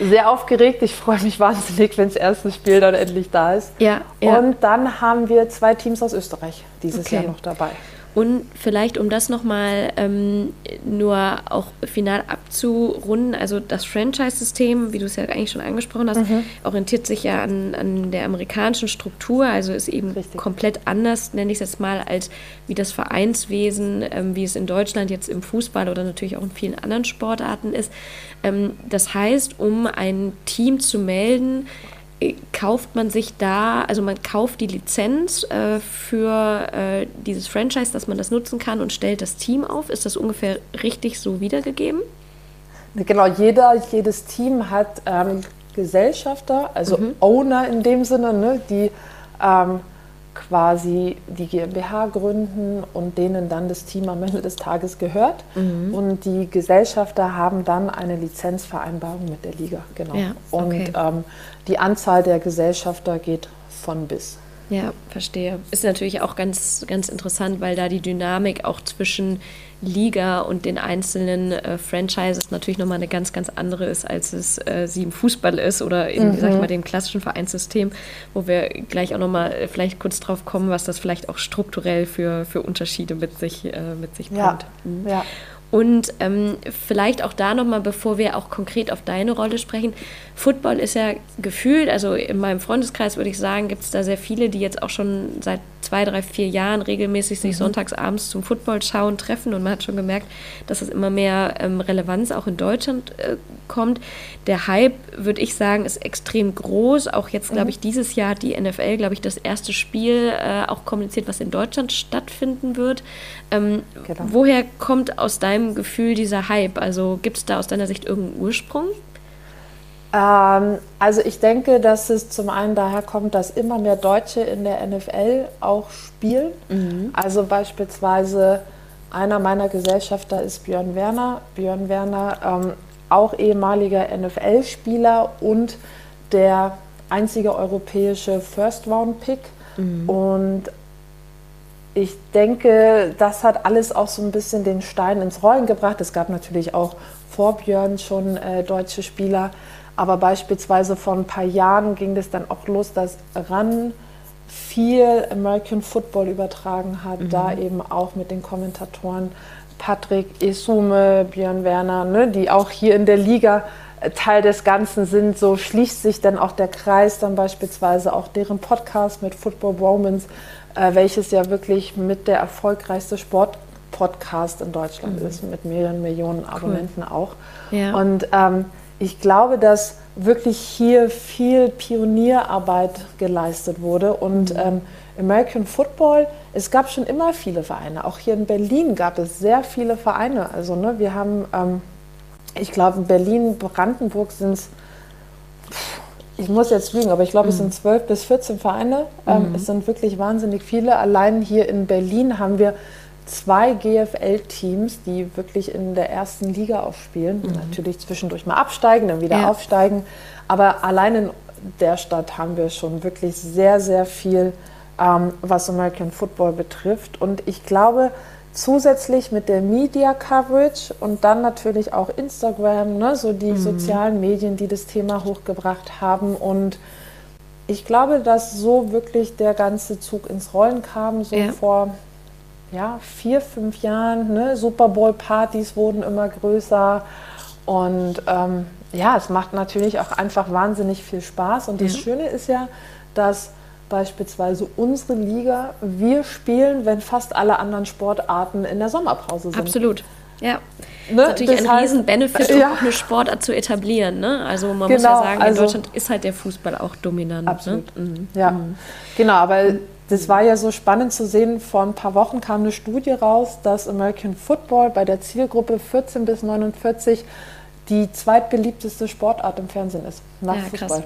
sehr aufgeregt. Ich freue mich wahnsinnig, wenn das erste Spiel dann endlich da ist. Ja, ja. Und dann haben wir zwei Teams aus Österreich dieses okay. Jahr noch dabei. Und vielleicht, um das nochmal ähm, nur auch final abzurunden, also das Franchise-System, wie du es ja eigentlich schon angesprochen hast, mhm. orientiert sich ja an, an der amerikanischen Struktur, also ist eben Richtig. komplett anders, nenne ich es jetzt mal, als wie das Vereinswesen, ähm, wie es in Deutschland jetzt im Fußball oder natürlich auch in vielen anderen Sportarten ist. Ähm, das heißt, um ein Team zu melden, kauft man sich da, also man kauft die Lizenz äh, für äh, dieses Franchise, dass man das nutzen kann und stellt das Team auf. Ist das ungefähr richtig so wiedergegeben? Genau, jeder, jedes Team hat ähm, Gesellschafter, also mhm. Owner in dem Sinne, ne, die ähm, quasi die GmbH gründen und denen dann das Team am Ende des Tages gehört. Mhm. Und die Gesellschafter haben dann eine Lizenzvereinbarung mit der Liga. Genau. Ja, okay. Und ähm, die Anzahl der Gesellschafter geht von bis. Ja, verstehe. Ist natürlich auch ganz, ganz interessant, weil da die Dynamik auch zwischen Liga und den einzelnen äh, Franchises natürlich nochmal eine ganz, ganz andere ist, als es äh, sie im Fußball ist oder in, mhm. sag ich mal, dem klassischen Vereinssystem, wo wir gleich auch nochmal äh, vielleicht kurz drauf kommen, was das vielleicht auch strukturell für, für Unterschiede mit sich, äh, mit sich bringt. Ja. Mhm. ja. Und ähm, vielleicht auch da nochmal, bevor wir auch konkret auf deine Rolle sprechen. Football ist ja gefühlt, also in meinem Freundeskreis würde ich sagen, gibt es da sehr viele, die jetzt auch schon seit zwei, drei, vier Jahren regelmäßig sich mhm. sonntags abends zum Football schauen, treffen. Und man hat schon gemerkt, dass es immer mehr ähm, Relevanz auch in Deutschland äh, kommt. Der Hype, würde ich sagen, ist extrem groß. Auch jetzt, glaube mhm. ich, dieses Jahr hat die NFL, glaube ich, das erste Spiel äh, auch kommuniziert, was in Deutschland stattfinden wird. Ähm, genau. Woher kommt aus deinem Gefühl dieser Hype? Also gibt es da aus deiner Sicht irgendeinen Ursprung? Ähm, also ich denke, dass es zum einen daher kommt, dass immer mehr Deutsche in der NFL auch spielen. Mhm. Also beispielsweise einer meiner Gesellschafter ist Björn Werner. Björn Werner, ähm, auch ehemaliger NFL-Spieler und der einzige europäische First-Round-Pick. Mhm. Und ich denke, das hat alles auch so ein bisschen den Stein ins Rollen gebracht. Es gab natürlich auch vor Björn schon äh, deutsche Spieler, aber beispielsweise vor ein paar Jahren ging es dann auch los, dass RAN viel American Football übertragen hat, mhm. da eben auch mit den Kommentatoren Patrick Esume, Björn Werner, ne, die auch hier in der Liga äh, Teil des Ganzen sind. So schließt sich dann auch der Kreis, dann beispielsweise auch deren Podcast mit Football Romans, äh, welches ja wirklich mit der erfolgreichste Sportpodcast in Deutschland mhm. ist, mit mehreren Millionen Abonnenten cool. auch. Ja. Und ähm, ich glaube, dass wirklich hier viel Pionierarbeit geleistet wurde und mhm. ähm, American Football, es gab schon immer viele Vereine. Auch hier in Berlin gab es sehr viele Vereine. Also ne, wir haben, ähm, ich glaube in Berlin, Brandenburg sind es, ich muss jetzt lügen, aber ich glaube, mhm. es sind 12 bis 14 Vereine. Ähm, mhm. Es sind wirklich wahnsinnig viele. Allein hier in Berlin haben wir zwei GFL-Teams, die wirklich in der ersten Liga aufspielen. Mhm. Natürlich zwischendurch mal absteigen, dann wieder ja. aufsteigen. Aber allein in der Stadt haben wir schon wirklich sehr, sehr viel, ähm, was American Football betrifft. Und ich glaube, zusätzlich mit der Media Coverage und dann natürlich auch Instagram, ne, so die mhm. sozialen Medien, die das Thema hochgebracht haben. Und ich glaube, dass so wirklich der ganze Zug ins Rollen kam, so ja. vor ja, vier, fünf Jahren. Ne? Super Bowl-Partys wurden immer größer. Und ähm, ja, es macht natürlich auch einfach wahnsinnig viel Spaß. Und das ja. Schöne ist ja, dass beispielsweise unsere Liga, wir spielen, wenn fast alle anderen Sportarten in der Sommerpause sind. Absolut. Ja. Ne? Das ist natürlich das ein heißt, riesen Benefit, um ja. auch eine Sportart zu etablieren. Ne? Also man genau, muss ja genau, sagen, in also, Deutschland ist halt der Fußball auch dominant. Ne? Absolut. Ne? Mhm. Ja, mhm. genau, aber das war ja so spannend zu sehen. Vor ein paar Wochen kam eine Studie raus, dass American Football bei der Zielgruppe 14 bis 49 die zweitbeliebteste Sportart im Fernsehen ist. Nach ja, Fußball. Krass.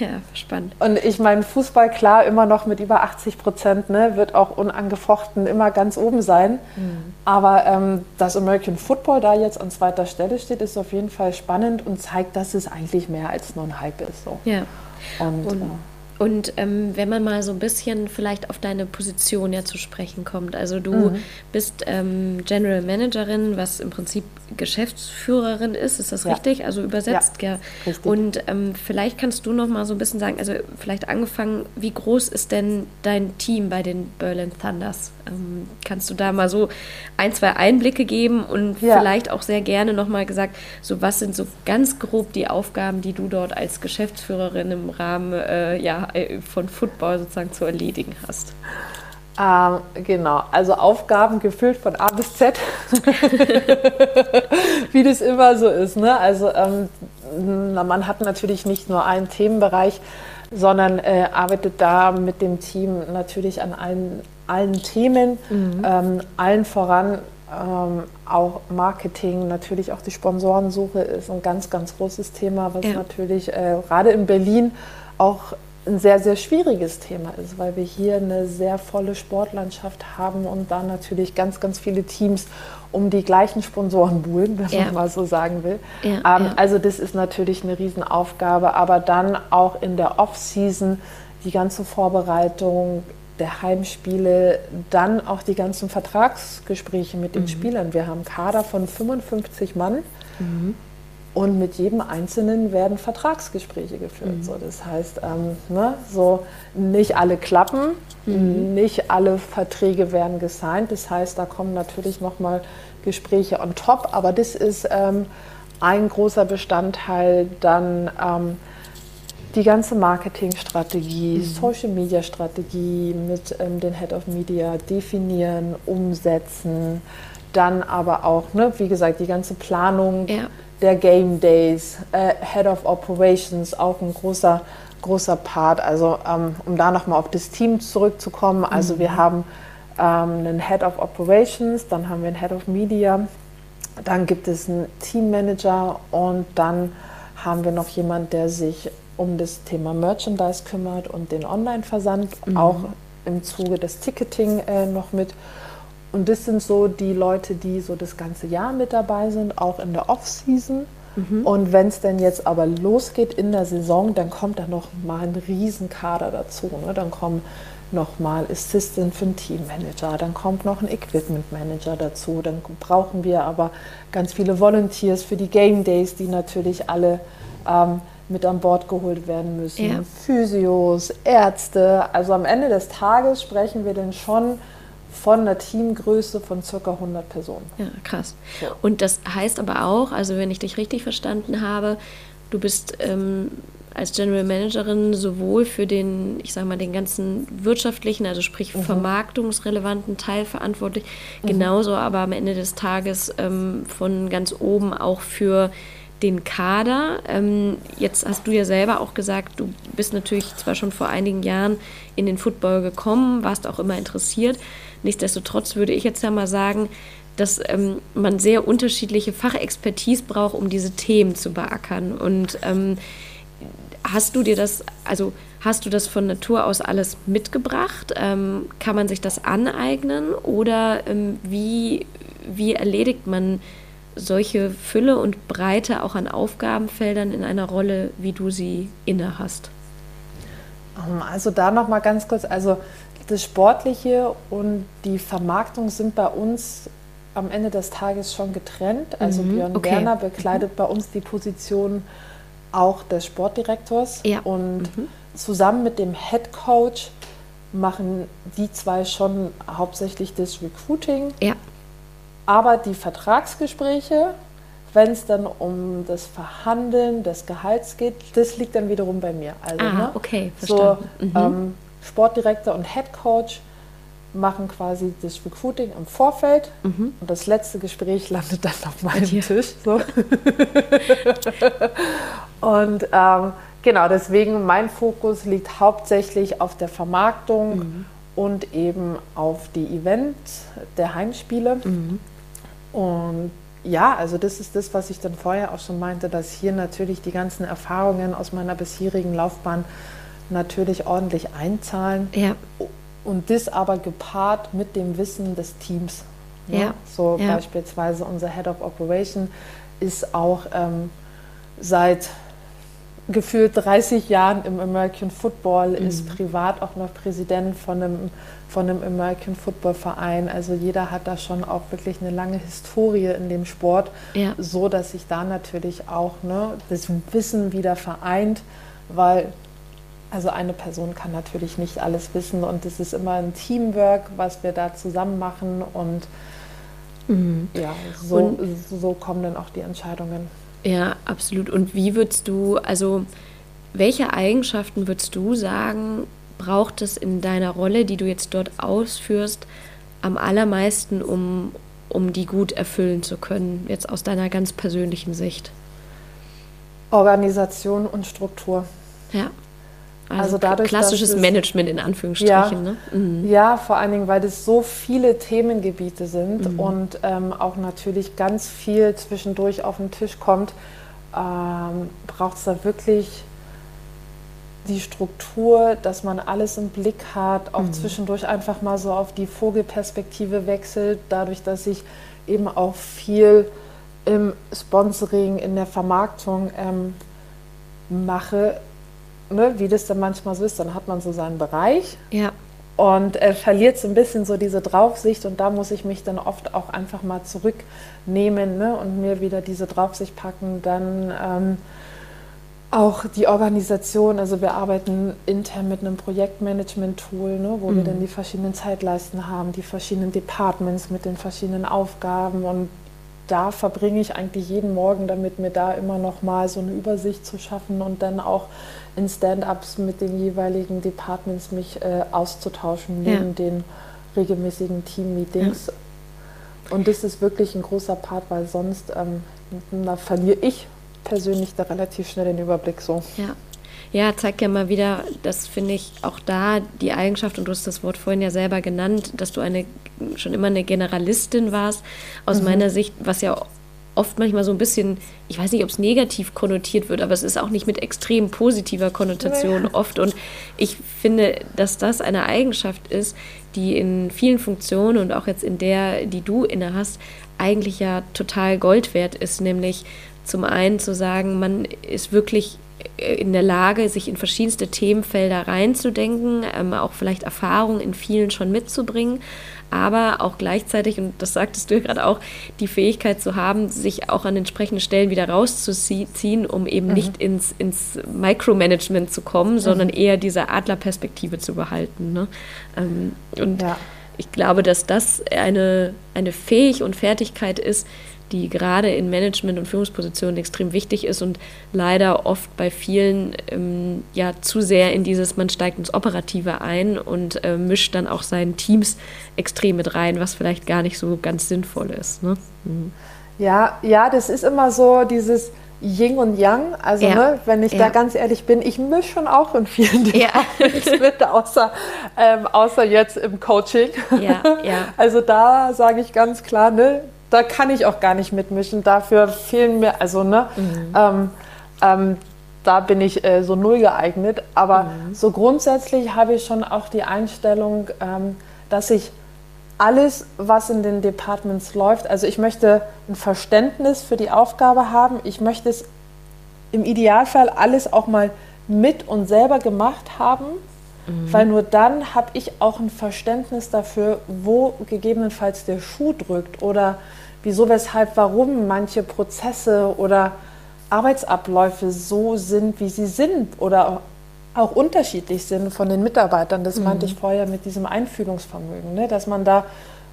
Ja, spannend. Und ich meine, Fußball, klar, immer noch mit über 80 Prozent, ne, wird auch unangefochten immer ganz oben sein. Mhm. Aber ähm, dass American Football da jetzt an zweiter Stelle steht, ist auf jeden Fall spannend und zeigt, dass es eigentlich mehr als nur ein Hype ist. So. Ja. Und, und äh, und ähm, wenn man mal so ein bisschen vielleicht auf deine Position ja zu sprechen kommt. Also du mhm. bist ähm, General Managerin, was im Prinzip Geschäftsführerin ist, ist das ja. richtig? Also übersetzt, ja. ja. Richtig. Und ähm, vielleicht kannst du noch mal so ein bisschen sagen, also vielleicht angefangen, wie groß ist denn dein Team bei den Berlin Thunders? Ähm, kannst du da mal so ein, zwei Einblicke geben und ja. vielleicht auch sehr gerne noch mal gesagt, so was sind so ganz grob die Aufgaben, die du dort als Geschäftsführerin im Rahmen äh, ja, von Football sozusagen zu erledigen hast? Ähm, genau, also Aufgaben gefüllt von A bis Z, *laughs* wie das immer so ist. Ne? Also ähm, man hat natürlich nicht nur einen Themenbereich, sondern äh, arbeitet da mit dem Team natürlich an allen, allen Themen, mhm. ähm, allen voran ähm, auch Marketing, natürlich auch die Sponsorensuche ist ein ganz, ganz großes Thema, was ja. natürlich äh, gerade in Berlin auch ein sehr, sehr schwieriges Thema ist, weil wir hier eine sehr volle Sportlandschaft haben und da natürlich ganz, ganz viele Teams um die gleichen Sponsoren buhlen, wenn ja. man mal so sagen will. Ja, ähm, ja. Also das ist natürlich eine Riesenaufgabe, aber dann auch in der Off-Season die ganze Vorbereitung der Heimspiele, dann auch die ganzen Vertragsgespräche mit den mhm. Spielern. Wir haben Kader von 55 Mann. Mhm. Und mit jedem Einzelnen werden Vertragsgespräche geführt. Mhm. So, das heißt, ähm, ne, so nicht alle klappen, mhm. nicht alle Verträge werden gesigned. Das heißt, da kommen natürlich nochmal Gespräche on top. Aber das ist ähm, ein großer Bestandteil dann ähm, die ganze Marketingstrategie, mhm. Social Media Strategie mit ähm, den Head of Media definieren, umsetzen. Dann aber auch, ne, wie gesagt, die ganze Planung. Ja der Game Days, äh, Head of Operations, auch ein großer, großer Part. Also um, ähm, um da nochmal auf das Team zurückzukommen. Also mhm. wir haben ähm, einen Head of Operations, dann haben wir einen Head of Media, dann gibt es einen Teammanager und dann haben wir noch jemanden, der sich um das Thema Merchandise kümmert und den Online-Versand, mhm. auch im Zuge des Ticketing äh, noch mit. Und das sind so die Leute, die so das ganze Jahr mit dabei sind, auch in der Off-Season. Mhm. Und wenn es dann jetzt aber losgeht in der Saison, dann kommt da noch mal ein Riesenkader dazu. Ne? Dann kommen noch mal Assistant für einen Teammanager, dann kommt noch ein Equipment Manager dazu. Dann brauchen wir aber ganz viele Volunteers für die Game Days, die natürlich alle ähm, mit an Bord geholt werden müssen. Ja. Physios, Ärzte. Also am Ende des Tages sprechen wir dann schon von einer Teamgröße von circa 100 Personen. Ja, krass. So. Und das heißt aber auch, also wenn ich dich richtig verstanden habe, du bist ähm, als General Managerin sowohl für den, ich sage mal, den ganzen wirtschaftlichen, also sprich mhm. vermarktungsrelevanten Teil verantwortlich, mhm. genauso aber am Ende des Tages ähm, von ganz oben auch für den Kader. Ähm, jetzt hast du ja selber auch gesagt, du bist natürlich zwar schon vor einigen Jahren in den Football gekommen, warst auch immer interessiert. Nichtsdestotrotz würde ich jetzt ja mal sagen, dass ähm, man sehr unterschiedliche Fachexpertise braucht, um diese Themen zu beackern. Und ähm, hast du dir das, also hast du das von Natur aus alles mitgebracht? Ähm, kann man sich das aneignen? Oder ähm, wie, wie erledigt man solche Fülle und Breite auch an Aufgabenfeldern in einer Rolle, wie du sie inne hast? Ähm, also da noch mal ganz kurz, also das Sportliche und die Vermarktung sind bei uns am Ende des Tages schon getrennt. Also mhm, Björn okay. Werner bekleidet mhm. bei uns die Position auch des Sportdirektors ja. und mhm. zusammen mit dem Head Coach machen die zwei schon hauptsächlich das Recruiting. Ja. Aber die Vertragsgespräche, wenn es dann um das Verhandeln des Gehalts geht, das liegt dann wiederum bei mir. Also, ah, ne? okay, verstanden. So, mhm. ähm, Sportdirektor und Head Coach machen quasi das Recruiting im Vorfeld mhm. und das letzte Gespräch *laughs* landet dann auf meinem Tisch. So. *laughs* und ähm, genau, deswegen mein Fokus liegt hauptsächlich auf der Vermarktung mhm. und eben auf die Events der Heimspiele. Mhm. Und ja, also das ist das, was ich dann vorher auch schon meinte, dass hier natürlich die ganzen Erfahrungen aus meiner bisherigen Laufbahn natürlich ordentlich einzahlen. Ja. Und das aber gepaart mit dem Wissen des Teams. Ne? Ja. So ja. beispielsweise unser Head of Operation ist auch ähm, seit gefühlt 30 Jahren im American Football, mhm. ist privat auch noch Präsident von einem, von einem American Football Verein. Also jeder hat da schon auch wirklich eine lange Historie in dem Sport, ja. so dass sich da natürlich auch ne, das Wissen wieder vereint, weil also eine Person kann natürlich nicht alles wissen und es ist immer ein Teamwork, was wir da zusammen machen und mhm. ja, so, und, so kommen dann auch die Entscheidungen. Ja, absolut. Und wie würdest du, also welche Eigenschaften würdest du sagen, braucht es in deiner Rolle, die du jetzt dort ausführst, am allermeisten, um, um die gut erfüllen zu können, jetzt aus deiner ganz persönlichen Sicht? Organisation und Struktur. Ja. Also, also dadurch, klassisches es, Management in Anführungsstrichen. Ja, ne? mhm. ja, vor allen Dingen, weil das so viele Themengebiete sind mhm. und ähm, auch natürlich ganz viel zwischendurch auf den Tisch kommt, ähm, braucht es da wirklich die Struktur, dass man alles im Blick hat, auch mhm. zwischendurch einfach mal so auf die Vogelperspektive wechselt, dadurch, dass ich eben auch viel im Sponsoring, in der Vermarktung ähm, mache, ne, wie das dann manchmal so ist, dann hat man so seinen Bereich. Ja. Und äh, verliert so ein bisschen so diese Draufsicht und da muss ich mich dann oft auch einfach mal zurücknehmen ne, und mir wieder diese Draufsicht packen. Dann ähm, auch die Organisation, also wir arbeiten intern mit einem Projektmanagement-Tool, ne, wo mhm. wir dann die verschiedenen Zeitleisten haben, die verschiedenen Departments mit den verschiedenen Aufgaben und da verbringe ich eigentlich jeden Morgen damit, mir da immer noch mal so eine Übersicht zu schaffen und dann auch in Stand-ups mit den jeweiligen Departments mich äh, auszutauschen neben ja. den regelmäßigen Team-Meetings. Ja. Und das ist wirklich ein großer Part, weil sonst ähm, da verliere ich persönlich da relativ schnell den Überblick so. Ja. Ja, zeigt ja mal wieder, das finde ich auch da die Eigenschaft, und du hast das Wort vorhin ja selber genannt, dass du eine schon immer eine Generalistin warst. Aus mhm. meiner Sicht, was ja oft manchmal so ein bisschen, ich weiß nicht, ob es negativ konnotiert wird, aber es ist auch nicht mit extrem positiver Konnotation ja. oft. Und ich finde, dass das eine Eigenschaft ist, die in vielen Funktionen und auch jetzt in der, die du inne hast, eigentlich ja total Gold wert ist, nämlich zum einen zu sagen, man ist wirklich in der Lage, sich in verschiedenste Themenfelder reinzudenken, ähm, auch vielleicht Erfahrungen in vielen schon mitzubringen, aber auch gleichzeitig, und das sagtest du ja gerade auch, die Fähigkeit zu haben, sich auch an entsprechenden Stellen wieder rauszuziehen, um eben mhm. nicht ins, ins Micromanagement zu kommen, mhm. sondern eher diese Adlerperspektive zu behalten. Ne? Ähm, und ja. ich glaube, dass das eine, eine Fähig und Fertigkeit ist, die gerade in Management- und Führungspositionen extrem wichtig ist und leider oft bei vielen ähm, ja zu sehr in dieses, man steigt ins Operative ein und äh, mischt dann auch seinen Teams extrem mit rein, was vielleicht gar nicht so ganz sinnvoll ist. Ne? Mhm. Ja, ja, das ist immer so dieses Yin und Yang. Also, ja. ne, wenn ich ja. da ganz ehrlich bin, ich mische schon auch in vielen Dingen *laughs* ja. mit, außer, ähm, außer jetzt im Coaching. Ja, ja. *laughs* Also da sage ich ganz klar, ne, da kann ich auch gar nicht mitmischen. Dafür fehlen mir, also ne, mhm. ähm, ähm, da bin ich äh, so null geeignet. Aber mhm. so grundsätzlich habe ich schon auch die Einstellung, ähm, dass ich alles, was in den Departments läuft, also ich möchte ein Verständnis für die Aufgabe haben. Ich möchte es im Idealfall alles auch mal mit und selber gemacht haben Mhm. Weil nur dann habe ich auch ein Verständnis dafür, wo gegebenenfalls der Schuh drückt oder wieso, weshalb, warum manche Prozesse oder Arbeitsabläufe so sind, wie sie sind oder auch unterschiedlich sind von den Mitarbeitern. Das mhm. meinte ich vorher mit diesem Einfühlungsvermögen, ne? dass man da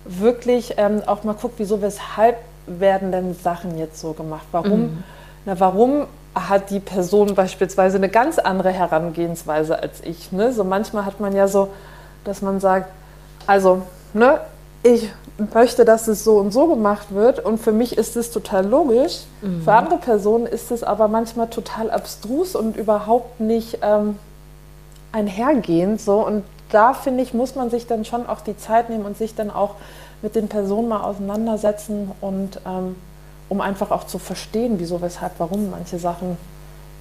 wirklich ähm, auch mal guckt, wieso, weshalb werden denn Sachen jetzt so gemacht? Warum, mhm. na, warum hat die Person beispielsweise eine ganz andere Herangehensweise als ich. Ne? So manchmal hat man ja so, dass man sagt, also, ne, ich möchte, dass es so und so gemacht wird und für mich ist es total logisch. Mhm. Für andere Personen ist es aber manchmal total abstrus und überhaupt nicht ähm, einhergehend. So. Und da finde ich, muss man sich dann schon auch die Zeit nehmen und sich dann auch mit den Personen mal auseinandersetzen und ähm, um einfach auch zu verstehen, wieso, weshalb, warum manche Sachen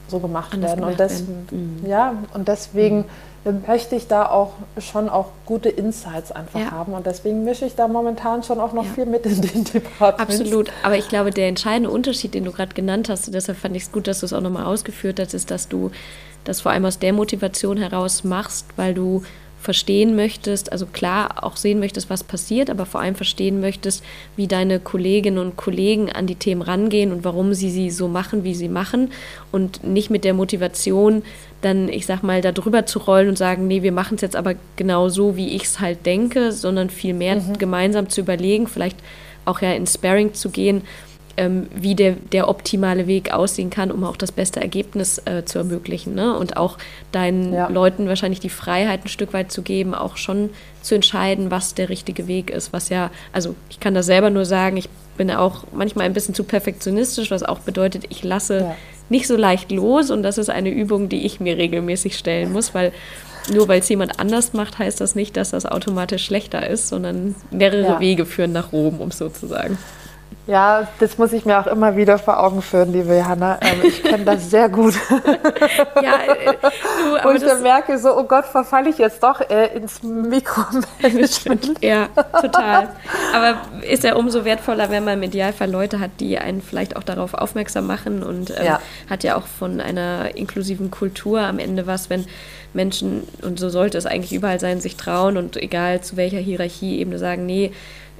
so gemacht Anders werden. Gemacht und, des, mhm. ja, und deswegen mhm. möchte ich da auch schon auch gute Insights einfach ja. haben. Und deswegen mische ich da momentan schon auch noch ja. viel mit in den *laughs* Departments. Absolut. Aber ich glaube, der entscheidende Unterschied, den du gerade genannt hast, und deshalb fand ich es gut, dass du es auch nochmal ausgeführt hast, ist, dass du das vor allem aus der Motivation heraus machst, weil du verstehen möchtest, also klar auch sehen möchtest, was passiert, aber vor allem verstehen möchtest, wie deine Kolleginnen und Kollegen an die Themen rangehen und warum sie sie so machen, wie sie machen und nicht mit der Motivation dann, ich sag mal, da drüber zu rollen und sagen, nee, wir machen es jetzt aber genau so, wie ich es halt denke, sondern vielmehr mhm. gemeinsam zu überlegen, vielleicht auch ja in Sparring zu gehen, ähm, wie der, der optimale Weg aussehen kann, um auch das beste Ergebnis äh, zu ermöglichen. Ne? Und auch deinen ja. Leuten wahrscheinlich die Freiheit ein Stück weit zu geben, auch schon zu entscheiden, was der richtige Weg ist. Was ja, also ich kann das selber nur sagen, ich bin auch manchmal ein bisschen zu perfektionistisch, was auch bedeutet, ich lasse ja. nicht so leicht los und das ist eine Übung, die ich mir regelmäßig stellen muss, weil nur weil es jemand anders macht, heißt das nicht, dass das automatisch schlechter ist, sondern mehrere ja. Wege führen nach Rom, um es so zu sagen. Ja, das muss ich mir auch immer wieder vor Augen führen, liebe Johanna. Ähm, ich kenne das sehr gut. *laughs* ja, äh, du, Und ich dann merke so, oh Gott, verfalle ich jetzt doch äh, ins Mikromanagement. *laughs* ja, total. Aber ist ja umso wertvoller, wenn man im Idealfall Leute hat, die einen vielleicht auch darauf aufmerksam machen und ähm, ja. hat ja auch von einer inklusiven Kultur am Ende was, wenn Menschen, und so sollte es eigentlich überall sein, sich trauen und egal zu welcher Hierarchieebene sagen, nee,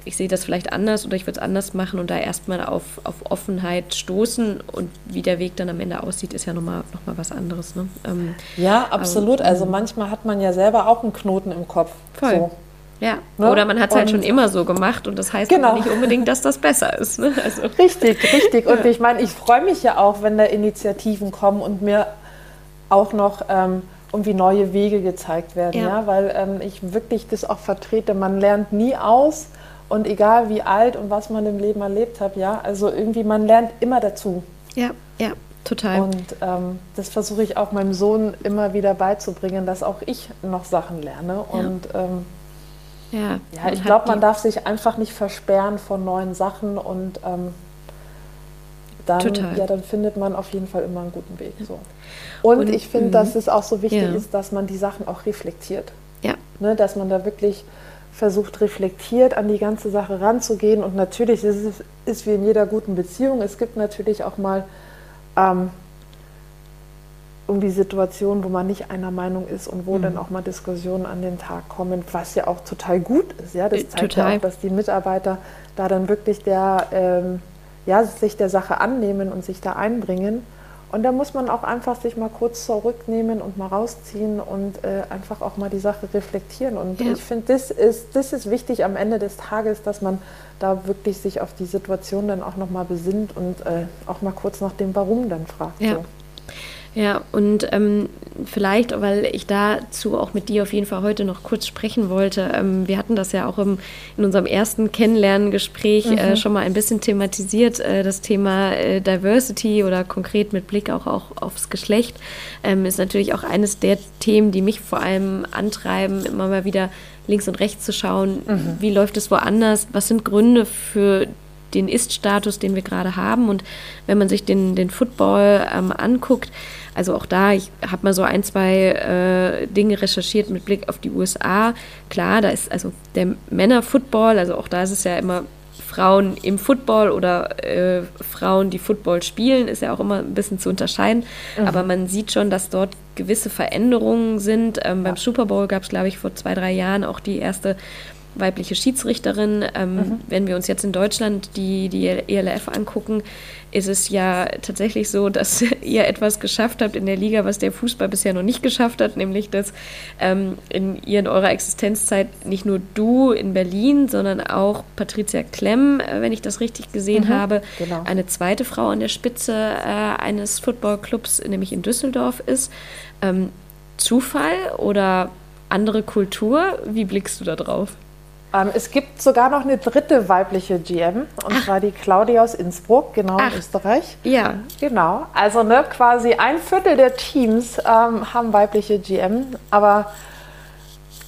ich sehe das vielleicht anders oder ich würde es anders machen und da erstmal auf, auf Offenheit stoßen und wie der Weg dann am Ende aussieht, ist ja nochmal noch mal was anderes. Ne? Ähm, ja, absolut. Also ähm, manchmal hat man ja selber auch einen Knoten im Kopf. Voll. So. Ja, ne? oder man hat es halt schon immer so gemacht und das heißt genau. nicht unbedingt, dass das besser ist. Ne? Also. *laughs* Richtig, richtig. Und ja. ich meine, ich freue mich ja auch, wenn da Initiativen kommen und mir auch noch ähm, irgendwie neue Wege gezeigt werden, ja, ja? weil ähm, ich wirklich das auch vertrete. Man lernt nie aus und egal wie alt und was man im Leben erlebt hat, ja, also irgendwie man lernt immer dazu. Ja, ja, total. Und ähm, das versuche ich auch meinem Sohn immer wieder beizubringen, dass auch ich noch Sachen lerne. Ja. Und ähm, ja, ja ich glaube, man darf sich einfach nicht versperren von neuen Sachen und ähm, dann, ja, dann findet man auf jeden Fall immer einen guten Weg. So. Und, und ich finde, dass mhm. es auch so wichtig ja. ist, dass man die Sachen auch reflektiert. Ja. Ne, dass man da wirklich versucht reflektiert an die ganze Sache ranzugehen. Und natürlich ist es ist wie in jeder guten Beziehung. Es gibt natürlich auch mal ähm, irgendwie Situationen, wo man nicht einer Meinung ist und wo mhm. dann auch mal Diskussionen an den Tag kommen, was ja auch total gut ist. Ja, das äh, zeigt total. ja auch, dass die Mitarbeiter da dann wirklich der, ähm, ja, sich der Sache annehmen und sich da einbringen. Und da muss man auch einfach sich mal kurz zurücknehmen und mal rausziehen und äh, einfach auch mal die Sache reflektieren. Und ja. ich finde, das ist, das ist wichtig am Ende des Tages, dass man da wirklich sich auf die Situation dann auch nochmal besinnt und äh, auch mal kurz nach dem Warum dann fragt. Ja. So. Ja, und ähm, vielleicht, weil ich dazu auch mit dir auf jeden Fall heute noch kurz sprechen wollte. Ähm, wir hatten das ja auch im, in unserem ersten Kennenlerngespräch äh, mhm. äh, schon mal ein bisschen thematisiert, äh, das Thema äh, Diversity oder konkret mit Blick auch, auch aufs Geschlecht. Ähm, ist natürlich auch eines der Themen, die mich vor allem antreiben, immer mal wieder links und rechts zu schauen, mhm. wie läuft es woanders, was sind Gründe für den Ist-Status, den wir gerade haben. Und wenn man sich den, den Football ähm, anguckt, also auch da, ich habe mal so ein, zwei äh, Dinge recherchiert mit Blick auf die USA. Klar, da ist also der Männer-Football, also auch da ist es ja immer Frauen im Football oder äh, Frauen, die Football spielen, ist ja auch immer ein bisschen zu unterscheiden. Mhm. Aber man sieht schon, dass dort gewisse Veränderungen sind. Ähm, ja. Beim Super Bowl gab es, glaube ich, vor zwei, drei Jahren auch die erste weibliche Schiedsrichterin. Ähm, mhm. Wenn wir uns jetzt in Deutschland die, die ELF angucken, ist es ja tatsächlich so, dass *laughs* ihr etwas geschafft habt in der Liga, was der Fußball bisher noch nicht geschafft hat, nämlich dass ähm, in ihr in eurer Existenzzeit nicht nur du in Berlin, sondern auch Patricia Klemm, äh, wenn ich das richtig gesehen mhm, habe, genau. eine zweite Frau an der Spitze äh, eines Footballclubs, nämlich in Düsseldorf ist. Ähm, Zufall oder andere Kultur? Wie blickst du da drauf? Ähm, es gibt sogar noch eine dritte weibliche GM und Ach. zwar die Claudia aus Innsbruck, genau Ach. in Österreich. Ja. Genau. Also ne, quasi ein Viertel der Teams ähm, haben weibliche GM, aber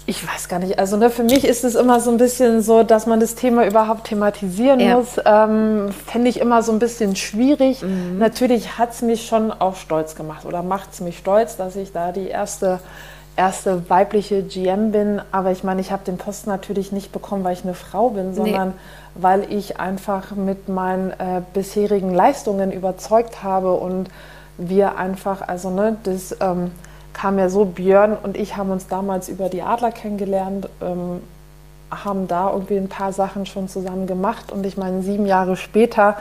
ich weiß gar nicht. Also ne, für mich ist es immer so ein bisschen so, dass man das Thema überhaupt thematisieren ja. muss. Ähm, Fände ich immer so ein bisschen schwierig. Mhm. Natürlich hat es mich schon auch stolz gemacht oder macht es mich stolz, dass ich da die erste erste weibliche GM bin, aber ich meine, ich habe den Posten natürlich nicht bekommen, weil ich eine Frau bin, sondern nee. weil ich einfach mit meinen äh, bisherigen Leistungen überzeugt habe und wir einfach, also ne, das ähm, kam ja so, Björn und ich haben uns damals über die Adler kennengelernt, ähm, haben da irgendwie ein paar Sachen schon zusammen gemacht und ich meine, sieben Jahre später,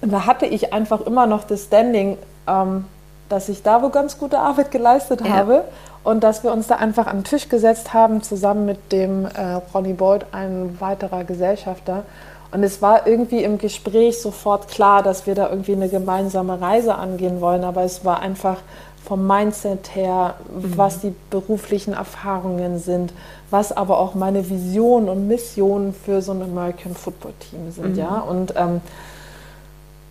da hatte ich einfach immer noch das Standing, ähm, dass ich da wo ganz gute Arbeit geleistet ja. habe und dass wir uns da einfach an den Tisch gesetzt haben, zusammen mit dem äh, Ronny Boyd, ein weiterer Gesellschafter. Und es war irgendwie im Gespräch sofort klar, dass wir da irgendwie eine gemeinsame Reise angehen wollen. Aber es war einfach vom Mindset her, mhm. was die beruflichen Erfahrungen sind, was aber auch meine Vision und Mission für so ein American Football Team sind. Mhm. Ja? Und ähm,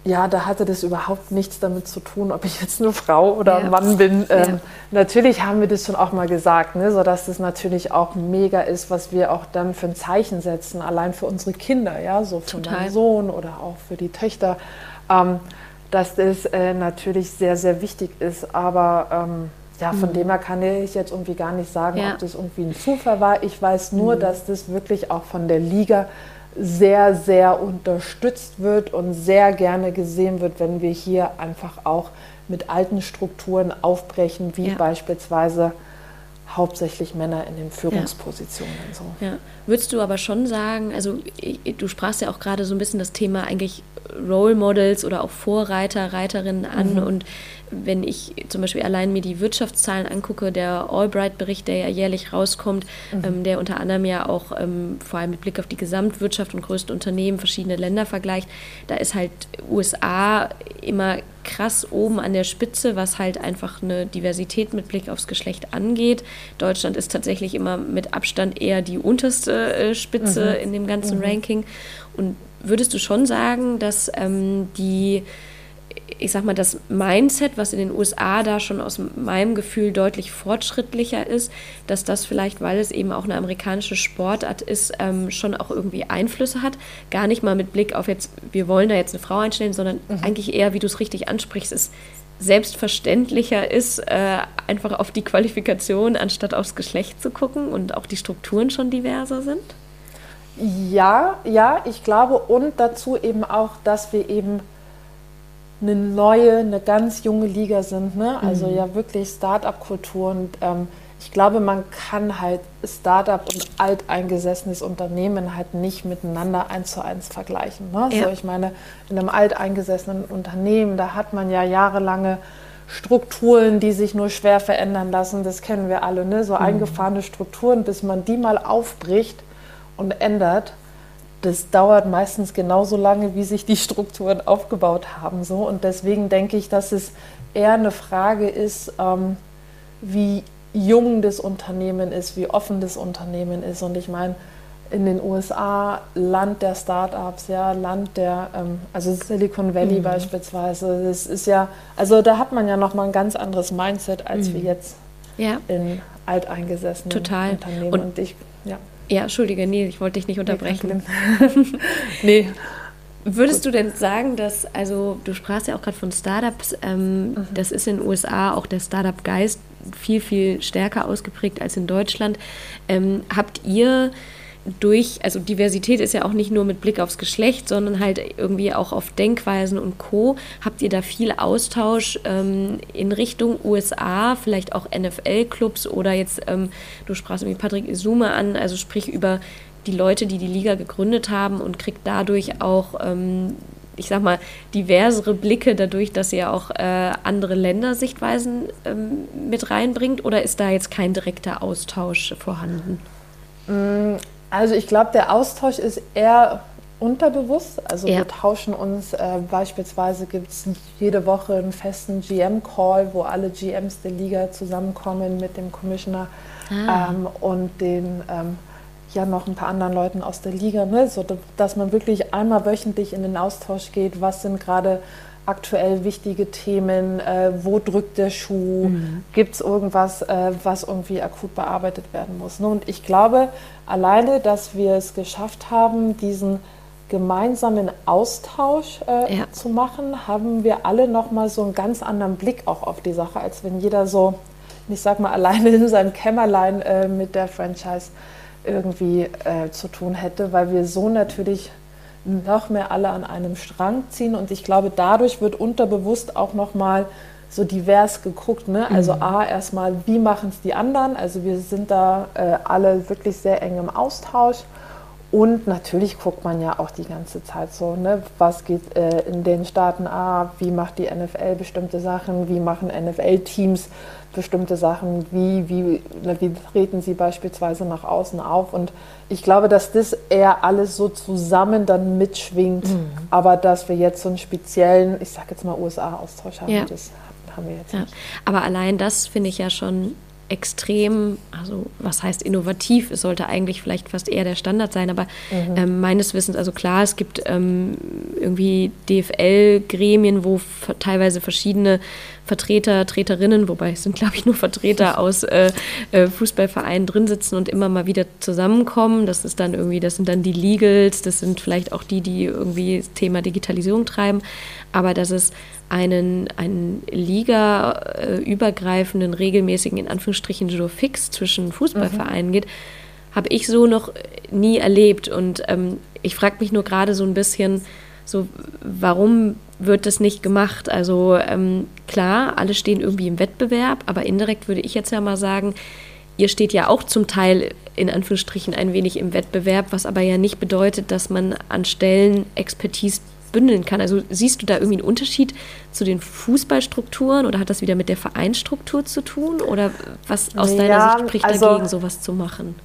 ja, da hatte das überhaupt nichts damit zu tun, ob ich jetzt eine Frau oder ein Mann bin. Ähm, ja. Natürlich haben wir das schon auch mal gesagt, ne, sodass das natürlich auch mega ist, was wir auch dann für ein Zeichen setzen, allein für unsere Kinder, ja, so für Total. meinen Sohn oder auch für die Töchter, ähm, dass das äh, natürlich sehr, sehr wichtig ist. Aber ähm, ja, von mhm. dem her kann ich jetzt irgendwie gar nicht sagen, ja. ob das irgendwie ein Zufall war. Ich weiß nur, mhm. dass das wirklich auch von der Liga sehr, sehr unterstützt wird und sehr gerne gesehen wird, wenn wir hier einfach auch mit alten Strukturen aufbrechen, wie ja. beispielsweise hauptsächlich Männer in den Führungspositionen. Ja. So. Ja. Würdest du aber schon sagen, also du sprachst ja auch gerade so ein bisschen das Thema eigentlich Role Models oder auch Vorreiter, Reiterinnen an mhm. und wenn ich zum Beispiel allein mir die Wirtschaftszahlen angucke, der Albright-Bericht, der ja jährlich rauskommt, mhm. ähm, der unter anderem ja auch ähm, vor allem mit Blick auf die Gesamtwirtschaft und größte Unternehmen verschiedene Länder vergleicht, da ist halt USA immer krass oben an der Spitze, was halt einfach eine Diversität mit Blick aufs Geschlecht angeht. Deutschland ist tatsächlich immer mit Abstand eher die unterste äh, Spitze mhm. in dem ganzen mhm. Ranking. Und würdest du schon sagen, dass ähm, die ich sag mal, das Mindset, was in den USA da schon aus meinem Gefühl deutlich fortschrittlicher ist, dass das vielleicht, weil es eben auch eine amerikanische Sportart ist, ähm, schon auch irgendwie Einflüsse hat. Gar nicht mal mit Blick auf jetzt, wir wollen da jetzt eine Frau einstellen, sondern mhm. eigentlich eher, wie du es richtig ansprichst, ist selbstverständlicher ist, äh, einfach auf die Qualifikation anstatt aufs Geschlecht zu gucken und auch die Strukturen schon diverser sind? Ja, ja, ich glaube und dazu eben auch, dass wir eben eine neue, eine ganz junge Liga sind. Ne? Also mhm. ja wirklich Start-up-Kultur und ähm, ich glaube, man kann halt Start-up und alteingesessenes Unternehmen halt nicht miteinander eins zu eins vergleichen. Ne? Ja. So, ich meine, in einem alteingesessenen Unternehmen, da hat man ja jahrelange Strukturen, die sich nur schwer verändern lassen. Das kennen wir alle, ne? so mhm. eingefahrene Strukturen, bis man die mal aufbricht und ändert das dauert meistens genauso lange, wie sich die Strukturen aufgebaut haben. So. Und deswegen denke ich, dass es eher eine Frage ist, ähm, wie jung das Unternehmen ist, wie offen das Unternehmen ist. Und ich meine, in den USA, Land der Startups, ja, Land der, ähm, also Silicon Valley mhm. beispielsweise, das ist ja, also da hat man ja nochmal ein ganz anderes Mindset als mhm. wir jetzt ja. in alteingesessenen Total. Unternehmen. Und, Und ich, ja. Ja, entschuldige, nee, ich wollte dich nicht unterbrechen. *laughs* nee. Würdest Gut. du denn sagen, dass, also du sprachst ja auch gerade von Startups, ähm, mhm. das ist in den USA auch der Startup-Geist viel, viel stärker ausgeprägt als in Deutschland. Ähm, habt ihr durch, also Diversität ist ja auch nicht nur mit Blick aufs Geschlecht, sondern halt irgendwie auch auf Denkweisen und Co. Habt ihr da viel Austausch ähm, in Richtung USA, vielleicht auch NFL-Clubs oder jetzt, ähm, du sprachst irgendwie Patrick Isume an, also sprich über die Leute, die die Liga gegründet haben und kriegt dadurch auch, ähm, ich sag mal, diversere Blicke dadurch, dass ihr auch äh, andere Ländersichtweisen ähm, mit reinbringt oder ist da jetzt kein direkter Austausch vorhanden? Mm, also ich glaube, der Austausch ist eher unterbewusst. Also ja. wir tauschen uns, äh, beispielsweise gibt es jede Woche einen festen GM-Call, wo alle GMs der Liga zusammenkommen mit dem Commissioner ah. ähm, und den ähm, ja noch ein paar anderen Leuten aus der Liga, ne? so dass man wirklich einmal wöchentlich in den Austausch geht, was sind gerade aktuell wichtige Themen, äh, wo drückt der Schuh, mhm. gibt es irgendwas, äh, was irgendwie akut bearbeitet werden muss. Ne? Und ich glaube, alleine, dass wir es geschafft haben, diesen gemeinsamen Austausch äh, ja. zu machen, haben wir alle nochmal so einen ganz anderen Blick auch auf die Sache, als wenn jeder so, ich sag mal, *laughs* alleine in seinem Kämmerlein äh, mit der Franchise irgendwie äh, zu tun hätte, weil wir so natürlich noch mehr alle an einem Strang ziehen. Und ich glaube, dadurch wird unterbewusst auch nochmal so divers geguckt. Ne? Also mhm. A, erstmal, wie machen es die anderen? Also wir sind da äh, alle wirklich sehr eng im Austausch. Und natürlich guckt man ja auch die ganze Zeit so, ne? was geht äh, in den Staaten ab, wie macht die NFL bestimmte Sachen, wie machen NFL-Teams bestimmte Sachen, wie, wie, wie treten sie beispielsweise nach außen auf. Und ich glaube, dass das eher alles so zusammen dann mitschwingt, mhm. aber dass wir jetzt so einen speziellen, ich sage jetzt mal USA-Austausch haben, ja. das haben wir jetzt ja. nicht. Aber allein das finde ich ja schon extrem, also was heißt innovativ? Es sollte eigentlich vielleicht fast eher der Standard sein, aber mhm. ähm, meines Wissens, also klar, es gibt ähm, irgendwie DFL-Gremien, wo teilweise verschiedene Vertreter, Treterinnen, wobei es sind, *laughs* glaube ich, nur Vertreter aus äh, äh, Fußballvereinen drin sitzen und immer mal wieder zusammenkommen. Das ist dann irgendwie, das sind dann die Legals, das sind vielleicht auch die, die irgendwie das Thema Digitalisierung treiben. Aber dass es einen, einen liga-übergreifenden, regelmäßigen, in Anführungsstrichen, Judo-Fix zwischen Fußballvereinen mhm. geht, habe ich so noch nie erlebt. Und ähm, ich frage mich nur gerade so ein bisschen, so, warum wird das nicht gemacht? Also ähm, klar, alle stehen irgendwie im Wettbewerb, aber indirekt würde ich jetzt ja mal sagen, ihr steht ja auch zum Teil in Anführungsstrichen ein wenig im Wettbewerb, was aber ja nicht bedeutet, dass man an Stellen Expertise bündeln kann. Also siehst du da irgendwie einen Unterschied zu den Fußballstrukturen oder hat das wieder mit der Vereinsstruktur zu tun? Oder was aus deiner ja, Sicht spricht also, dagegen, sowas zu machen?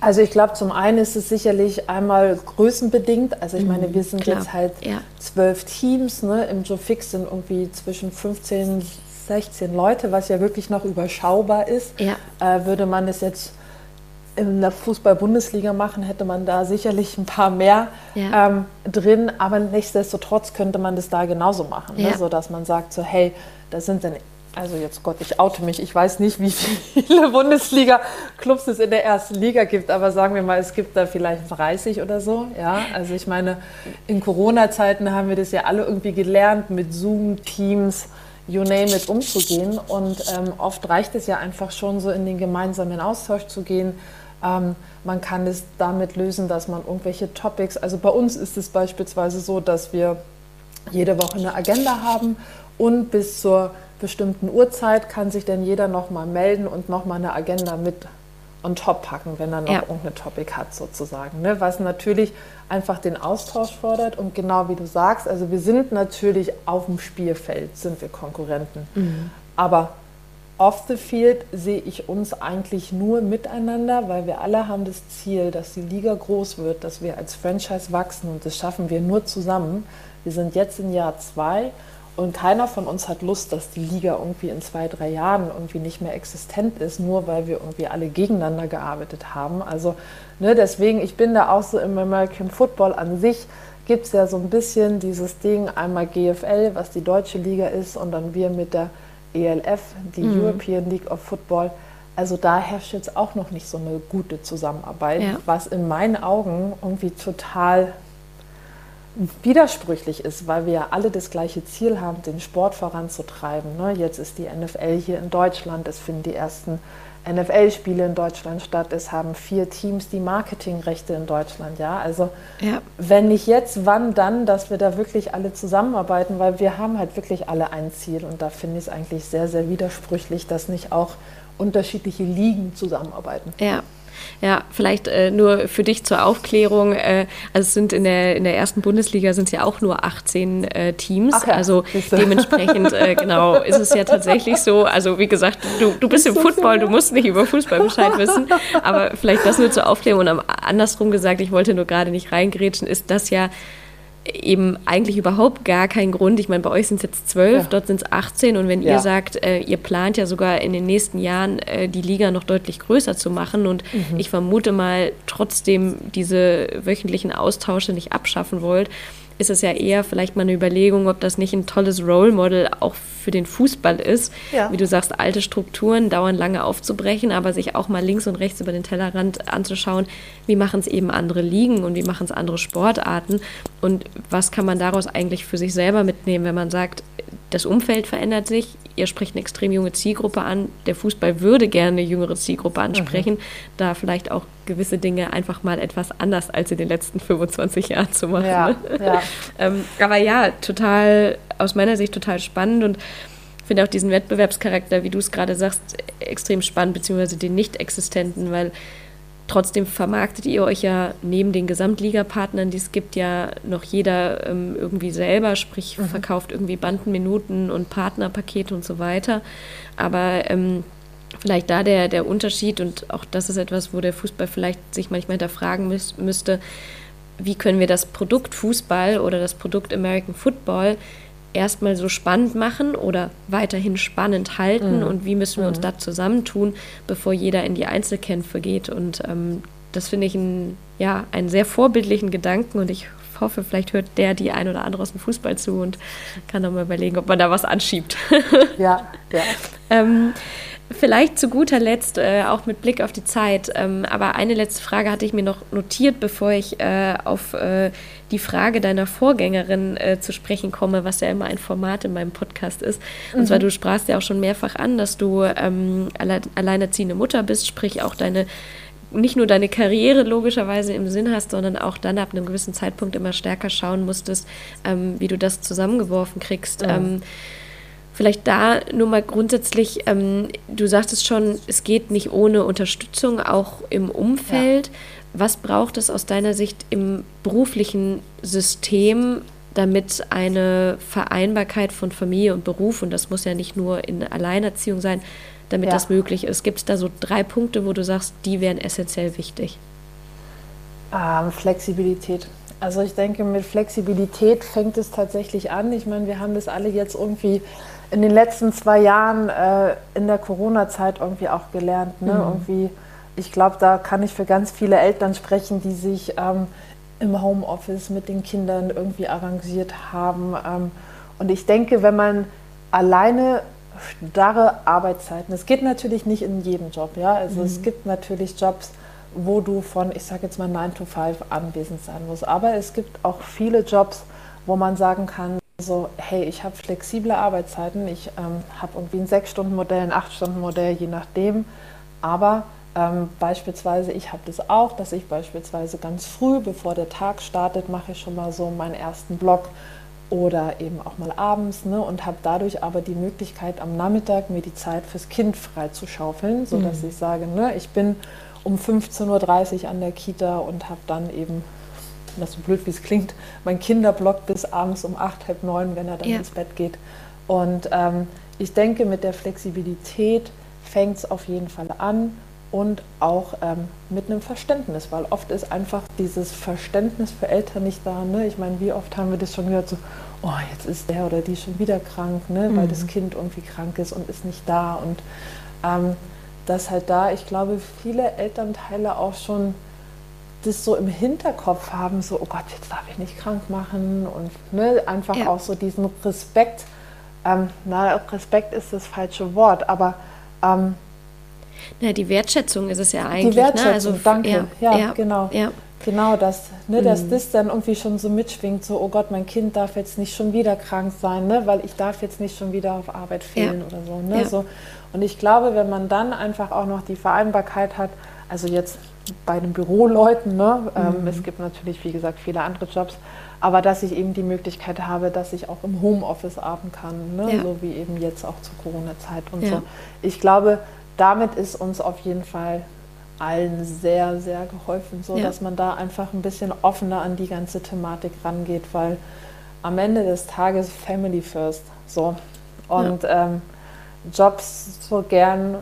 Also ich glaube, zum einen ist es sicherlich einmal größenbedingt. Also ich mhm, meine, wir sind klar. jetzt halt ja. zwölf Teams. Ne? Im Joe Fix sind irgendwie zwischen 15, 16 Leute, was ja wirklich noch überschaubar ist. Ja. Äh, würde man es jetzt in der Fußball-Bundesliga machen, hätte man da sicherlich ein paar mehr ja. ähm, drin, aber nichtsdestotrotz könnte man das da genauso machen, ne? ja. ne? so dass man sagt so, hey, da sind dann, also jetzt Gott, ich oute mich, ich weiß nicht, wie *laughs* viele Bundesliga-Clubs es in der ersten Liga gibt, aber sagen wir mal, es gibt da vielleicht 30 oder so, ja, also ich meine, in Corona-Zeiten haben wir das ja alle irgendwie gelernt, mit Zoom, Teams, you name it, umzugehen und ähm, oft reicht es ja einfach schon so in den gemeinsamen Austausch zu gehen, ähm, man kann es damit lösen, dass man irgendwelche Topics, also bei uns ist es beispielsweise so, dass wir jede Woche eine Agenda haben und bis zur bestimmten Uhrzeit kann sich dann jeder nochmal melden und nochmal eine Agenda mit on top packen, wenn er noch ja. irgendeine Topic hat sozusagen. Ne? Was natürlich einfach den Austausch fordert und genau wie du sagst, also wir sind natürlich auf dem Spielfeld, sind wir Konkurrenten. Mhm. Aber Off the Field sehe ich uns eigentlich nur miteinander, weil wir alle haben das Ziel, dass die Liga groß wird, dass wir als Franchise wachsen und das schaffen wir nur zusammen. Wir sind jetzt in Jahr zwei und keiner von uns hat Lust, dass die Liga irgendwie in zwei, drei Jahren irgendwie nicht mehr existent ist, nur weil wir irgendwie alle gegeneinander gearbeitet haben. Also ne, deswegen, ich bin da auch so im American Football an sich, gibt es ja so ein bisschen dieses Ding, einmal GFL, was die deutsche Liga ist und dann wir mit der ELF, die mhm. European League of Football. Also da herrscht jetzt auch noch nicht so eine gute Zusammenarbeit, ja. was in meinen Augen irgendwie total widersprüchlich ist, weil wir ja alle das gleiche Ziel haben, den Sport voranzutreiben. Ne? Jetzt ist die NFL hier in Deutschland, es finden die ersten NFL-Spiele in Deutschland statt. Es haben vier Teams die Marketingrechte in Deutschland. Ja, also ja. wenn nicht jetzt, wann dann, dass wir da wirklich alle zusammenarbeiten, weil wir haben halt wirklich alle ein Ziel und da finde ich es eigentlich sehr, sehr widersprüchlich, dass nicht auch unterschiedliche Ligen zusammenarbeiten. Ja, ja, vielleicht äh, nur für dich zur Aufklärung. Äh, also es sind in der, in der ersten Bundesliga sind es ja auch nur 18 äh, Teams. Ja, also dementsprechend, äh, *laughs* genau, ist es ja tatsächlich so. Also wie gesagt, du, du bist im Football, du musst nicht über Fußball Bescheid wissen. Aber vielleicht das nur zur Aufklärung. Und andersrum gesagt, ich wollte nur gerade nicht reingrätschen, ist das ja eben eigentlich überhaupt gar keinen Grund. Ich meine, bei euch sind es jetzt zwölf, ja. dort sind es 18 und wenn ja. ihr sagt, äh, ihr plant ja sogar in den nächsten Jahren äh, die Liga noch deutlich größer zu machen und mhm. ich vermute mal trotzdem diese wöchentlichen Austausche nicht abschaffen wollt, ist es ja eher vielleicht mal eine Überlegung, ob das nicht ein tolles Role Model auch für den Fußball ist. Ja. Wie du sagst, alte Strukturen dauern lange aufzubrechen, aber sich auch mal links und rechts über den Tellerrand anzuschauen, wie machen es eben andere Ligen und wie machen es andere Sportarten und was kann man daraus eigentlich für sich selber mitnehmen, wenn man sagt, das Umfeld verändert sich, ihr spricht eine extrem junge Zielgruppe an, der Fußball würde gerne eine jüngere Zielgruppe ansprechen, mhm. da vielleicht auch gewisse Dinge einfach mal etwas anders als in den letzten 25 Jahren zu machen. Ja, ja. *laughs* ähm, aber ja, total, aus meiner Sicht total spannend und finde auch diesen Wettbewerbscharakter, wie du es gerade sagst, extrem spannend, beziehungsweise den nicht existenten, weil Trotzdem vermarktet ihr euch ja neben den Gesamtligapartnern, die es gibt, ja noch jeder ähm, irgendwie selber, sprich mhm. verkauft irgendwie Bandenminuten und Partnerpakete und so weiter. Aber ähm, vielleicht da der, der Unterschied und auch das ist etwas, wo der Fußball vielleicht sich manchmal hinterfragen müß, müsste, wie können wir das Produkt Fußball oder das Produkt American Football erstmal so spannend machen oder weiterhin spannend halten mhm. und wie müssen wir uns mhm. da zusammentun, bevor jeder in die Einzelkämpfe geht. Und ähm, das finde ich ein, ja, einen sehr vorbildlichen Gedanken und ich hoffe, vielleicht hört der die ein oder andere aus dem Fußball zu und kann dann mal überlegen, ob man da was anschiebt. Ja, *laughs* ja. ähm, Vielleicht zu guter Letzt, äh, auch mit Blick auf die Zeit, ähm, aber eine letzte Frage hatte ich mir noch notiert, bevor ich äh, auf äh, die Frage deiner Vorgängerin äh, zu sprechen komme, was ja immer ein Format in meinem Podcast ist. Und mhm. zwar, du sprachst ja auch schon mehrfach an, dass du ähm, alle alleinerziehende Mutter bist, sprich auch deine nicht nur deine Karriere logischerweise im Sinn hast, sondern auch dann ab einem gewissen Zeitpunkt immer stärker schauen musstest, ähm, wie du das zusammengeworfen kriegst. Ja. Vielleicht da nur mal grundsätzlich, ähm, du sagtest schon, es geht nicht ohne Unterstützung, auch im Umfeld. Ja. Was braucht es aus deiner Sicht im beruflichen System, damit eine Vereinbarkeit von Familie und Beruf, und das muss ja nicht nur in Alleinerziehung sein, damit ja. das möglich ist? Gibt es da so drei Punkte, wo du sagst, die wären essentiell wichtig? Ähm, Flexibilität. Also ich denke, mit Flexibilität fängt es tatsächlich an. Ich meine, wir haben das alle jetzt irgendwie in den letzten zwei Jahren äh, in der Corona-Zeit irgendwie auch gelernt. Ne? Mhm. Irgendwie, ich glaube, da kann ich für ganz viele Eltern sprechen, die sich ähm, im Homeoffice mit den Kindern irgendwie arrangiert haben. Ähm, und ich denke, wenn man alleine starre Arbeitszeiten, es geht natürlich nicht in jedem Job, ja. Also mhm. es gibt natürlich Jobs, wo du von, ich sage jetzt mal 9 to 5 anwesend sein musst. Aber es gibt auch viele Jobs, wo man sagen kann, so, hey, ich habe flexible Arbeitszeiten, ich ähm, habe irgendwie ein 6-Stunden-Modell, ein 8-Stunden-Modell, je nachdem. Aber ähm, beispielsweise, ich habe das auch, dass ich beispielsweise ganz früh, bevor der Tag startet, mache ich schon mal so meinen ersten Block oder eben auch mal abends ne, und habe dadurch aber die Möglichkeit, am Nachmittag mir die Zeit fürs Kind freizuschaufeln, sodass mhm. ich sage, ne, ich bin um 15.30 Uhr an der Kita und habe dann eben das so blöd wie es klingt, mein Kinderblock bis abends um acht, halb neun, wenn er dann ja. ins Bett geht. Und ähm, ich denke, mit der Flexibilität fängt es auf jeden Fall an und auch ähm, mit einem Verständnis, weil oft ist einfach dieses Verständnis für Eltern nicht da. Ne? Ich meine, wie oft haben wir das schon gehört, so, oh, jetzt ist der oder die schon wieder krank, ne? Mhm. weil das Kind irgendwie krank ist und ist nicht da. Und ähm, das halt da, ich glaube, viele Elternteile auch schon das so im Hinterkopf haben, so, oh Gott, jetzt darf ich nicht krank machen und ne, einfach ja. auch so diesen Respekt, ähm, na, Respekt ist das falsche Wort, aber ähm, na, die Wertschätzung ist es ja eigentlich. Die Wertschätzung, ne? also, danke, ja, ja, ja genau. Ja. Genau, dass, ne, dass mhm. das dann irgendwie schon so mitschwingt, so, oh Gott, mein Kind darf jetzt nicht schon wieder krank sein, ne, weil ich darf jetzt nicht schon wieder auf Arbeit fehlen oder so, ne, so. Und ich glaube, wenn man dann einfach auch noch die Vereinbarkeit hat, also jetzt bei den Büroleuten. Ne? Ähm, mhm. es gibt natürlich, wie gesagt, viele andere Jobs. Aber dass ich eben die Möglichkeit habe, dass ich auch im Homeoffice arbeiten kann, ne? Ja. so wie eben jetzt auch zur Corona-Zeit und ja. so. Ich glaube, damit ist uns auf jeden Fall allen sehr, sehr geholfen, so ja. dass man da einfach ein bisschen offener an die ganze Thematik rangeht, weil am Ende des Tages Family First. So. Und ähm, Jobs so gern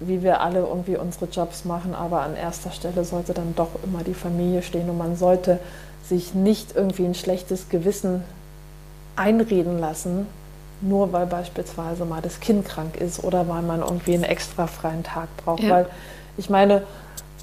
wie wir alle irgendwie unsere Jobs machen, aber an erster Stelle sollte dann doch immer die Familie stehen und man sollte sich nicht irgendwie ein schlechtes Gewissen einreden lassen, nur weil beispielsweise mal das Kind krank ist oder weil man irgendwie einen extra freien Tag braucht. Ja. Weil ich meine,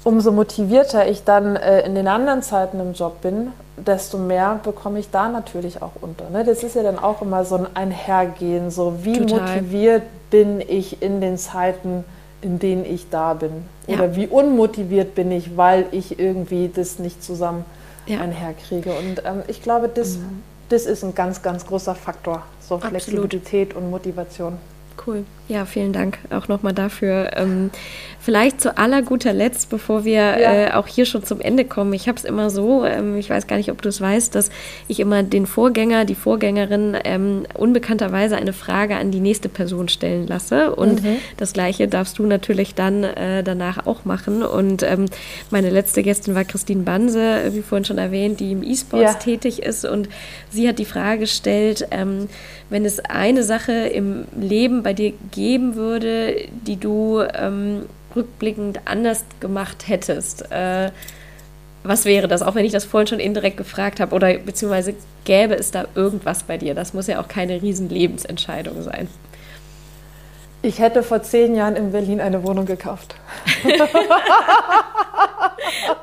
umso motivierter ich dann äh, in den anderen Zeiten im Job bin, desto mehr bekomme ich da natürlich auch unter. Ne? Das ist ja dann auch immer so ein Einhergehen, so wie Total. motiviert bin ich in den Zeiten, in denen ich da bin. Ja. Oder wie unmotiviert bin ich, weil ich irgendwie das nicht zusammen ja. einherkriege. Und ähm, ich glaube, das, mhm. das ist ein ganz, ganz großer Faktor. So Flexibilität Absolut. und Motivation. Cool. Ja, vielen Dank auch nochmal dafür. Ähm, vielleicht zu aller guter Letzt, bevor wir ja. äh, auch hier schon zum Ende kommen. Ich habe es immer so, ähm, ich weiß gar nicht, ob du es weißt, dass ich immer den Vorgänger, die Vorgängerin ähm, unbekannterweise eine Frage an die nächste Person stellen lasse. Und mhm. das Gleiche darfst du natürlich dann äh, danach auch machen. Und ähm, meine letzte Gästin war Christine Banse, wie vorhin schon erwähnt, die im E-Sports ja. tätig ist. Und sie hat die Frage gestellt, ähm, wenn es eine Sache im Leben bei dir geben würde, die du ähm, rückblickend anders gemacht hättest, äh, was wäre das, auch wenn ich das vorhin schon indirekt gefragt habe? Oder beziehungsweise gäbe es da irgendwas bei dir? Das muss ja auch keine riesen Lebensentscheidung sein. Ich hätte vor zehn Jahren in Berlin eine Wohnung gekauft. *laughs*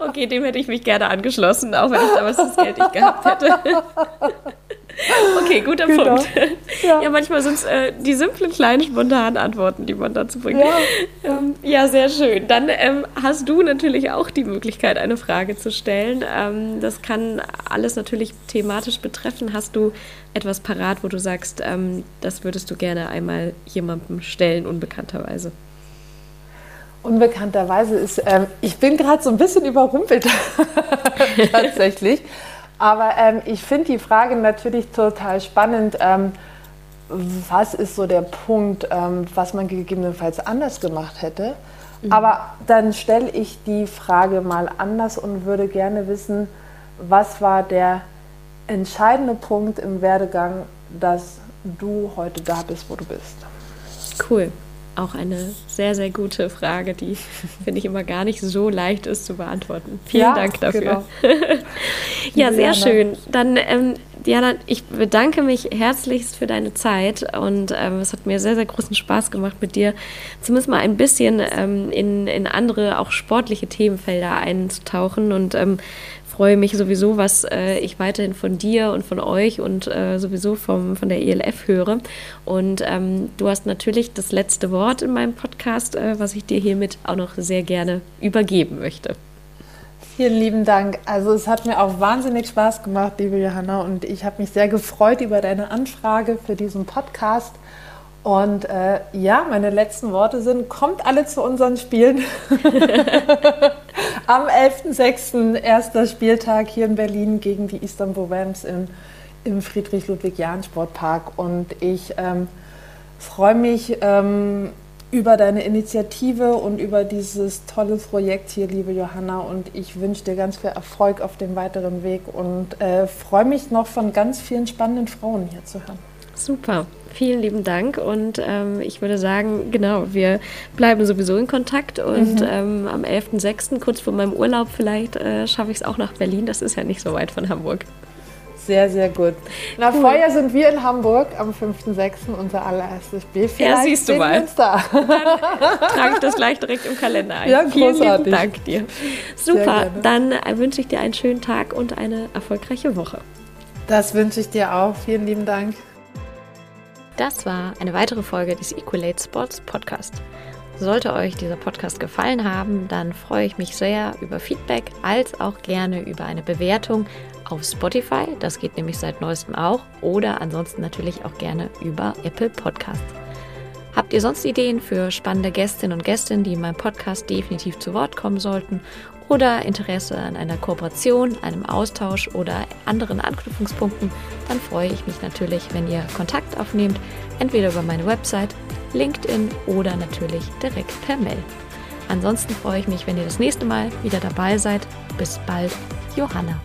okay, dem hätte ich mich gerne angeschlossen, auch wenn ich damals das Geld nicht gehabt hätte. *laughs* *laughs* Okay, guter genau. Punkt. *laughs* Ja. ja manchmal sind es äh, die simplen, kleinen, spontanen Antworten, die man dazu bringt. Ja, ähm, ja sehr schön. Dann ähm, hast du natürlich auch die Möglichkeit, eine Frage zu stellen. Ähm, das kann alles natürlich thematisch betreffen. Hast du etwas parat, wo du sagst, ähm, das würdest du gerne einmal jemandem stellen, unbekannterweise? Unbekannterweise ist, ähm, ich bin gerade so ein bisschen überrumpelt *laughs* tatsächlich. Aber ähm, ich finde die Frage natürlich total spannend. Ähm, was ist so der Punkt, ähm, was man gegebenenfalls anders gemacht hätte? Mhm. Aber dann stelle ich die Frage mal anders und würde gerne wissen, was war der entscheidende Punkt im Werdegang, dass du heute da bist, wo du bist? Cool auch eine sehr, sehr gute Frage, die, *laughs* finde ich, immer gar nicht so leicht ist zu beantworten. Vielen ja, Dank dafür. Genau. *laughs* ja, sehr schön. Dann, ähm, Diana, ich bedanke mich herzlichst für deine Zeit und ähm, es hat mir sehr, sehr großen Spaß gemacht, mit dir zumindest mal ein bisschen ähm, in, in andere, auch sportliche Themenfelder einzutauchen und ähm, freue mich sowieso, was äh, ich weiterhin von dir und von euch und äh, sowieso vom, von der ELF höre. Und ähm, du hast natürlich das letzte Wort in meinem Podcast, äh, was ich dir hiermit auch noch sehr gerne übergeben möchte. Vielen lieben Dank. Also es hat mir auch wahnsinnig Spaß gemacht, liebe Johanna, und ich habe mich sehr gefreut über deine Anfrage für diesen Podcast. Und äh, ja, meine letzten Worte sind, kommt alle zu unseren Spielen. *laughs* Am 11.06. erster Spieltag hier in Berlin gegen die Istanbul Rams im, im Friedrich-Ludwig-Jahn-Sportpark. Und ich ähm, freue mich ähm, über deine Initiative und über dieses tolle Projekt hier, liebe Johanna. Und ich wünsche dir ganz viel Erfolg auf dem weiteren Weg und äh, freue mich noch von ganz vielen spannenden Frauen hier zu hören. Super. Vielen lieben Dank und ähm, ich würde sagen, genau, wir bleiben sowieso in Kontakt und mhm. ähm, am 11.06., kurz vor meinem Urlaub vielleicht, äh, schaffe ich es auch nach Berlin. Das ist ja nicht so weit von Hamburg. Sehr, sehr gut. Na, cool. vorher sind wir in Hamburg am 5.06. unser allererstes Spiel. Vielleicht ja, siehst du mal. Dann trage ich das gleich direkt im Kalender ein. Ja, Vielen lieben Dank dir. Super, dann äh, wünsche ich dir einen schönen Tag und eine erfolgreiche Woche. Das wünsche ich dir auch. Vielen lieben Dank. Das war eine weitere Folge des Equalate Sports Podcast. Sollte euch dieser Podcast gefallen haben, dann freue ich mich sehr über Feedback als auch gerne über eine Bewertung auf Spotify. Das geht nämlich seit neuestem auch. Oder ansonsten natürlich auch gerne über Apple Podcasts. Habt ihr sonst Ideen für spannende Gästinnen und Gäste, die in meinem Podcast definitiv zu Wort kommen sollten oder Interesse an einer Kooperation, einem Austausch oder anderen Anknüpfungspunkten, dann freue ich mich natürlich, wenn ihr Kontakt aufnehmt, entweder über meine Website, LinkedIn oder natürlich direkt per Mail. Ansonsten freue ich mich, wenn ihr das nächste Mal wieder dabei seid. Bis bald, Johanna.